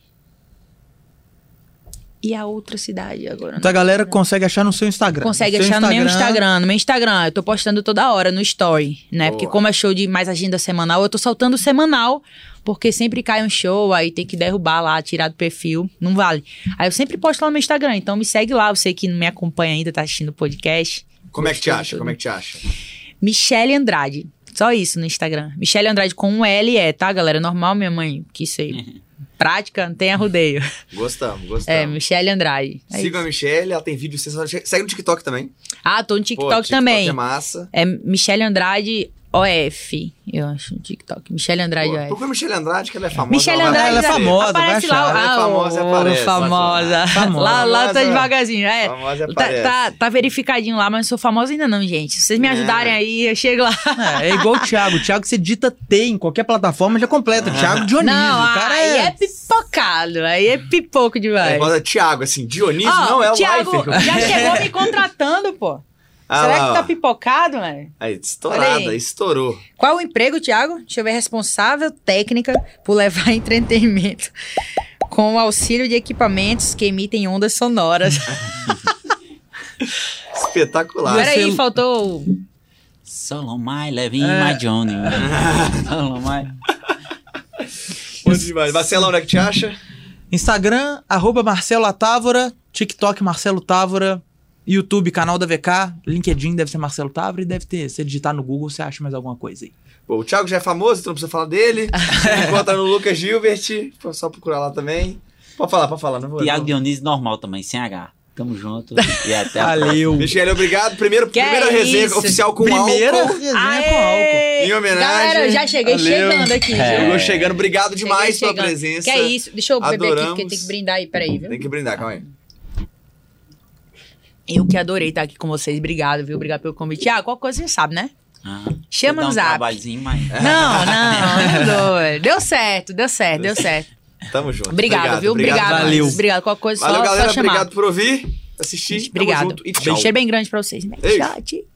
e a outra cidade agora. Então a galera consegue achar no seu Instagram. Consegue No seu achar no meu Instagram. No meu Instagram, eu tô postando toda hora no story, né? Boa. Porque como é show de mais agenda semanal, eu tô soltando semanal, porque sempre cai um show, aí tem que derrubar lá, tirar do perfil, não vale. Aí eu sempre posto lá no meu Instagram, então me segue lá, você que não me acompanha ainda, tá assistindo o podcast. Como é que te acha? tudo. Como é que te acha? Michele Andrade. Só isso no Instagram. Michele Andrade com um L E, tá, galera? Normal, minha mãe, que isso aí. Prática, não tem arrudeio. Gostamos, É, gostamos. Michele Andrade. É Sigam a isso. Michelle, ela tem vídeo sensacional. Segue no TikTok também. Ah, tô no Pô, TikTok também. é massa. É Michele Andrade OF, eu acho, no TikTok. Michele Andrade Pô, OF. procura Michelle Andrade, que ela é famosa. Ela vai Andrade ela é famosa, aparece vai lá. achar. Ela é Ah, famosa, aparece, famosa. Famosa. Lá, lá tá devagarzinho. É. Famosa Tá, tá, tá verificadinho lá, mas não sou famosa ainda não, gente. Se vocês me É. ajudarem aí, eu chego lá. É, é igual o Thiago. O Thiago, você digita T em qualquer plataforma, já completa. Thiago Dionísio. não, o cara aí é... é pipocado. Aí é pipoco É demais. a Thiago, assim, Dionísio Ó, não é o Thiago Leifert. já chegou me contratando, pô. Ah Será lá, que tá ó. pipocado, né? Aí, estourada, aí. estourou. Qual o emprego, Thiago? Deixa eu ver. Responsável técnica por levar entretenimento com o auxílio de equipamentos que emitem ondas sonoras. Espetacular. Peraí, faltou. o- Solo my Levin, É. my Johnny. Solo my... Bom demais. Marcelo, onde é que te acha? Instagram, arroba Marcelo Atávora, TikTok Marcelo Távora, YouTube, canal da VK, LinkedIn deve ser Marcelo e deve ter, se digitar no Google, você acha mais alguma coisa aí. Bom, o Thiago já é famoso, então não precisa falar dele. Encontra no Lucas Gilbert. Só procurar lá também. Pode falar, pode falar. Não vou, Tiago. Dionísio normal também, sem H. Tamo junto e até a Valeu! Michele, obrigado. Primeiro, Que primeira é resenha isso? oficial com Primeira álcool. resenha com álcool. Aê! Em homenagem. Galera, eu já cheguei Valeu. chegando aqui. É. Chegou chegando. Obrigado demais Cheguei pela chegando. presença. Que é isso? Deixa eu beber aqui, Adoramos. porque tem que brindar aí, peraí, viu? Tem que brindar, calma aí. Eu que adorei estar aqui com vocês. Obrigado, viu? Obrigado pelo convite. Tiago, qualquer coisa você sabe, né? Ah, Chama no um zap. trabalhozinho, mas... Não, não, não dou. Deu certo, deu certo, deu certo. Tamo junto. Obrigado, viu? Obrigado. valeu. Obrigado. Qualquer coisa, Valeu, só, galera. só chamar. Obrigado por ouvir, assistir. Tamo Obrigado. junto e tchau. Cheiro bem grande pra vocês. Ei. Tchau, tchau.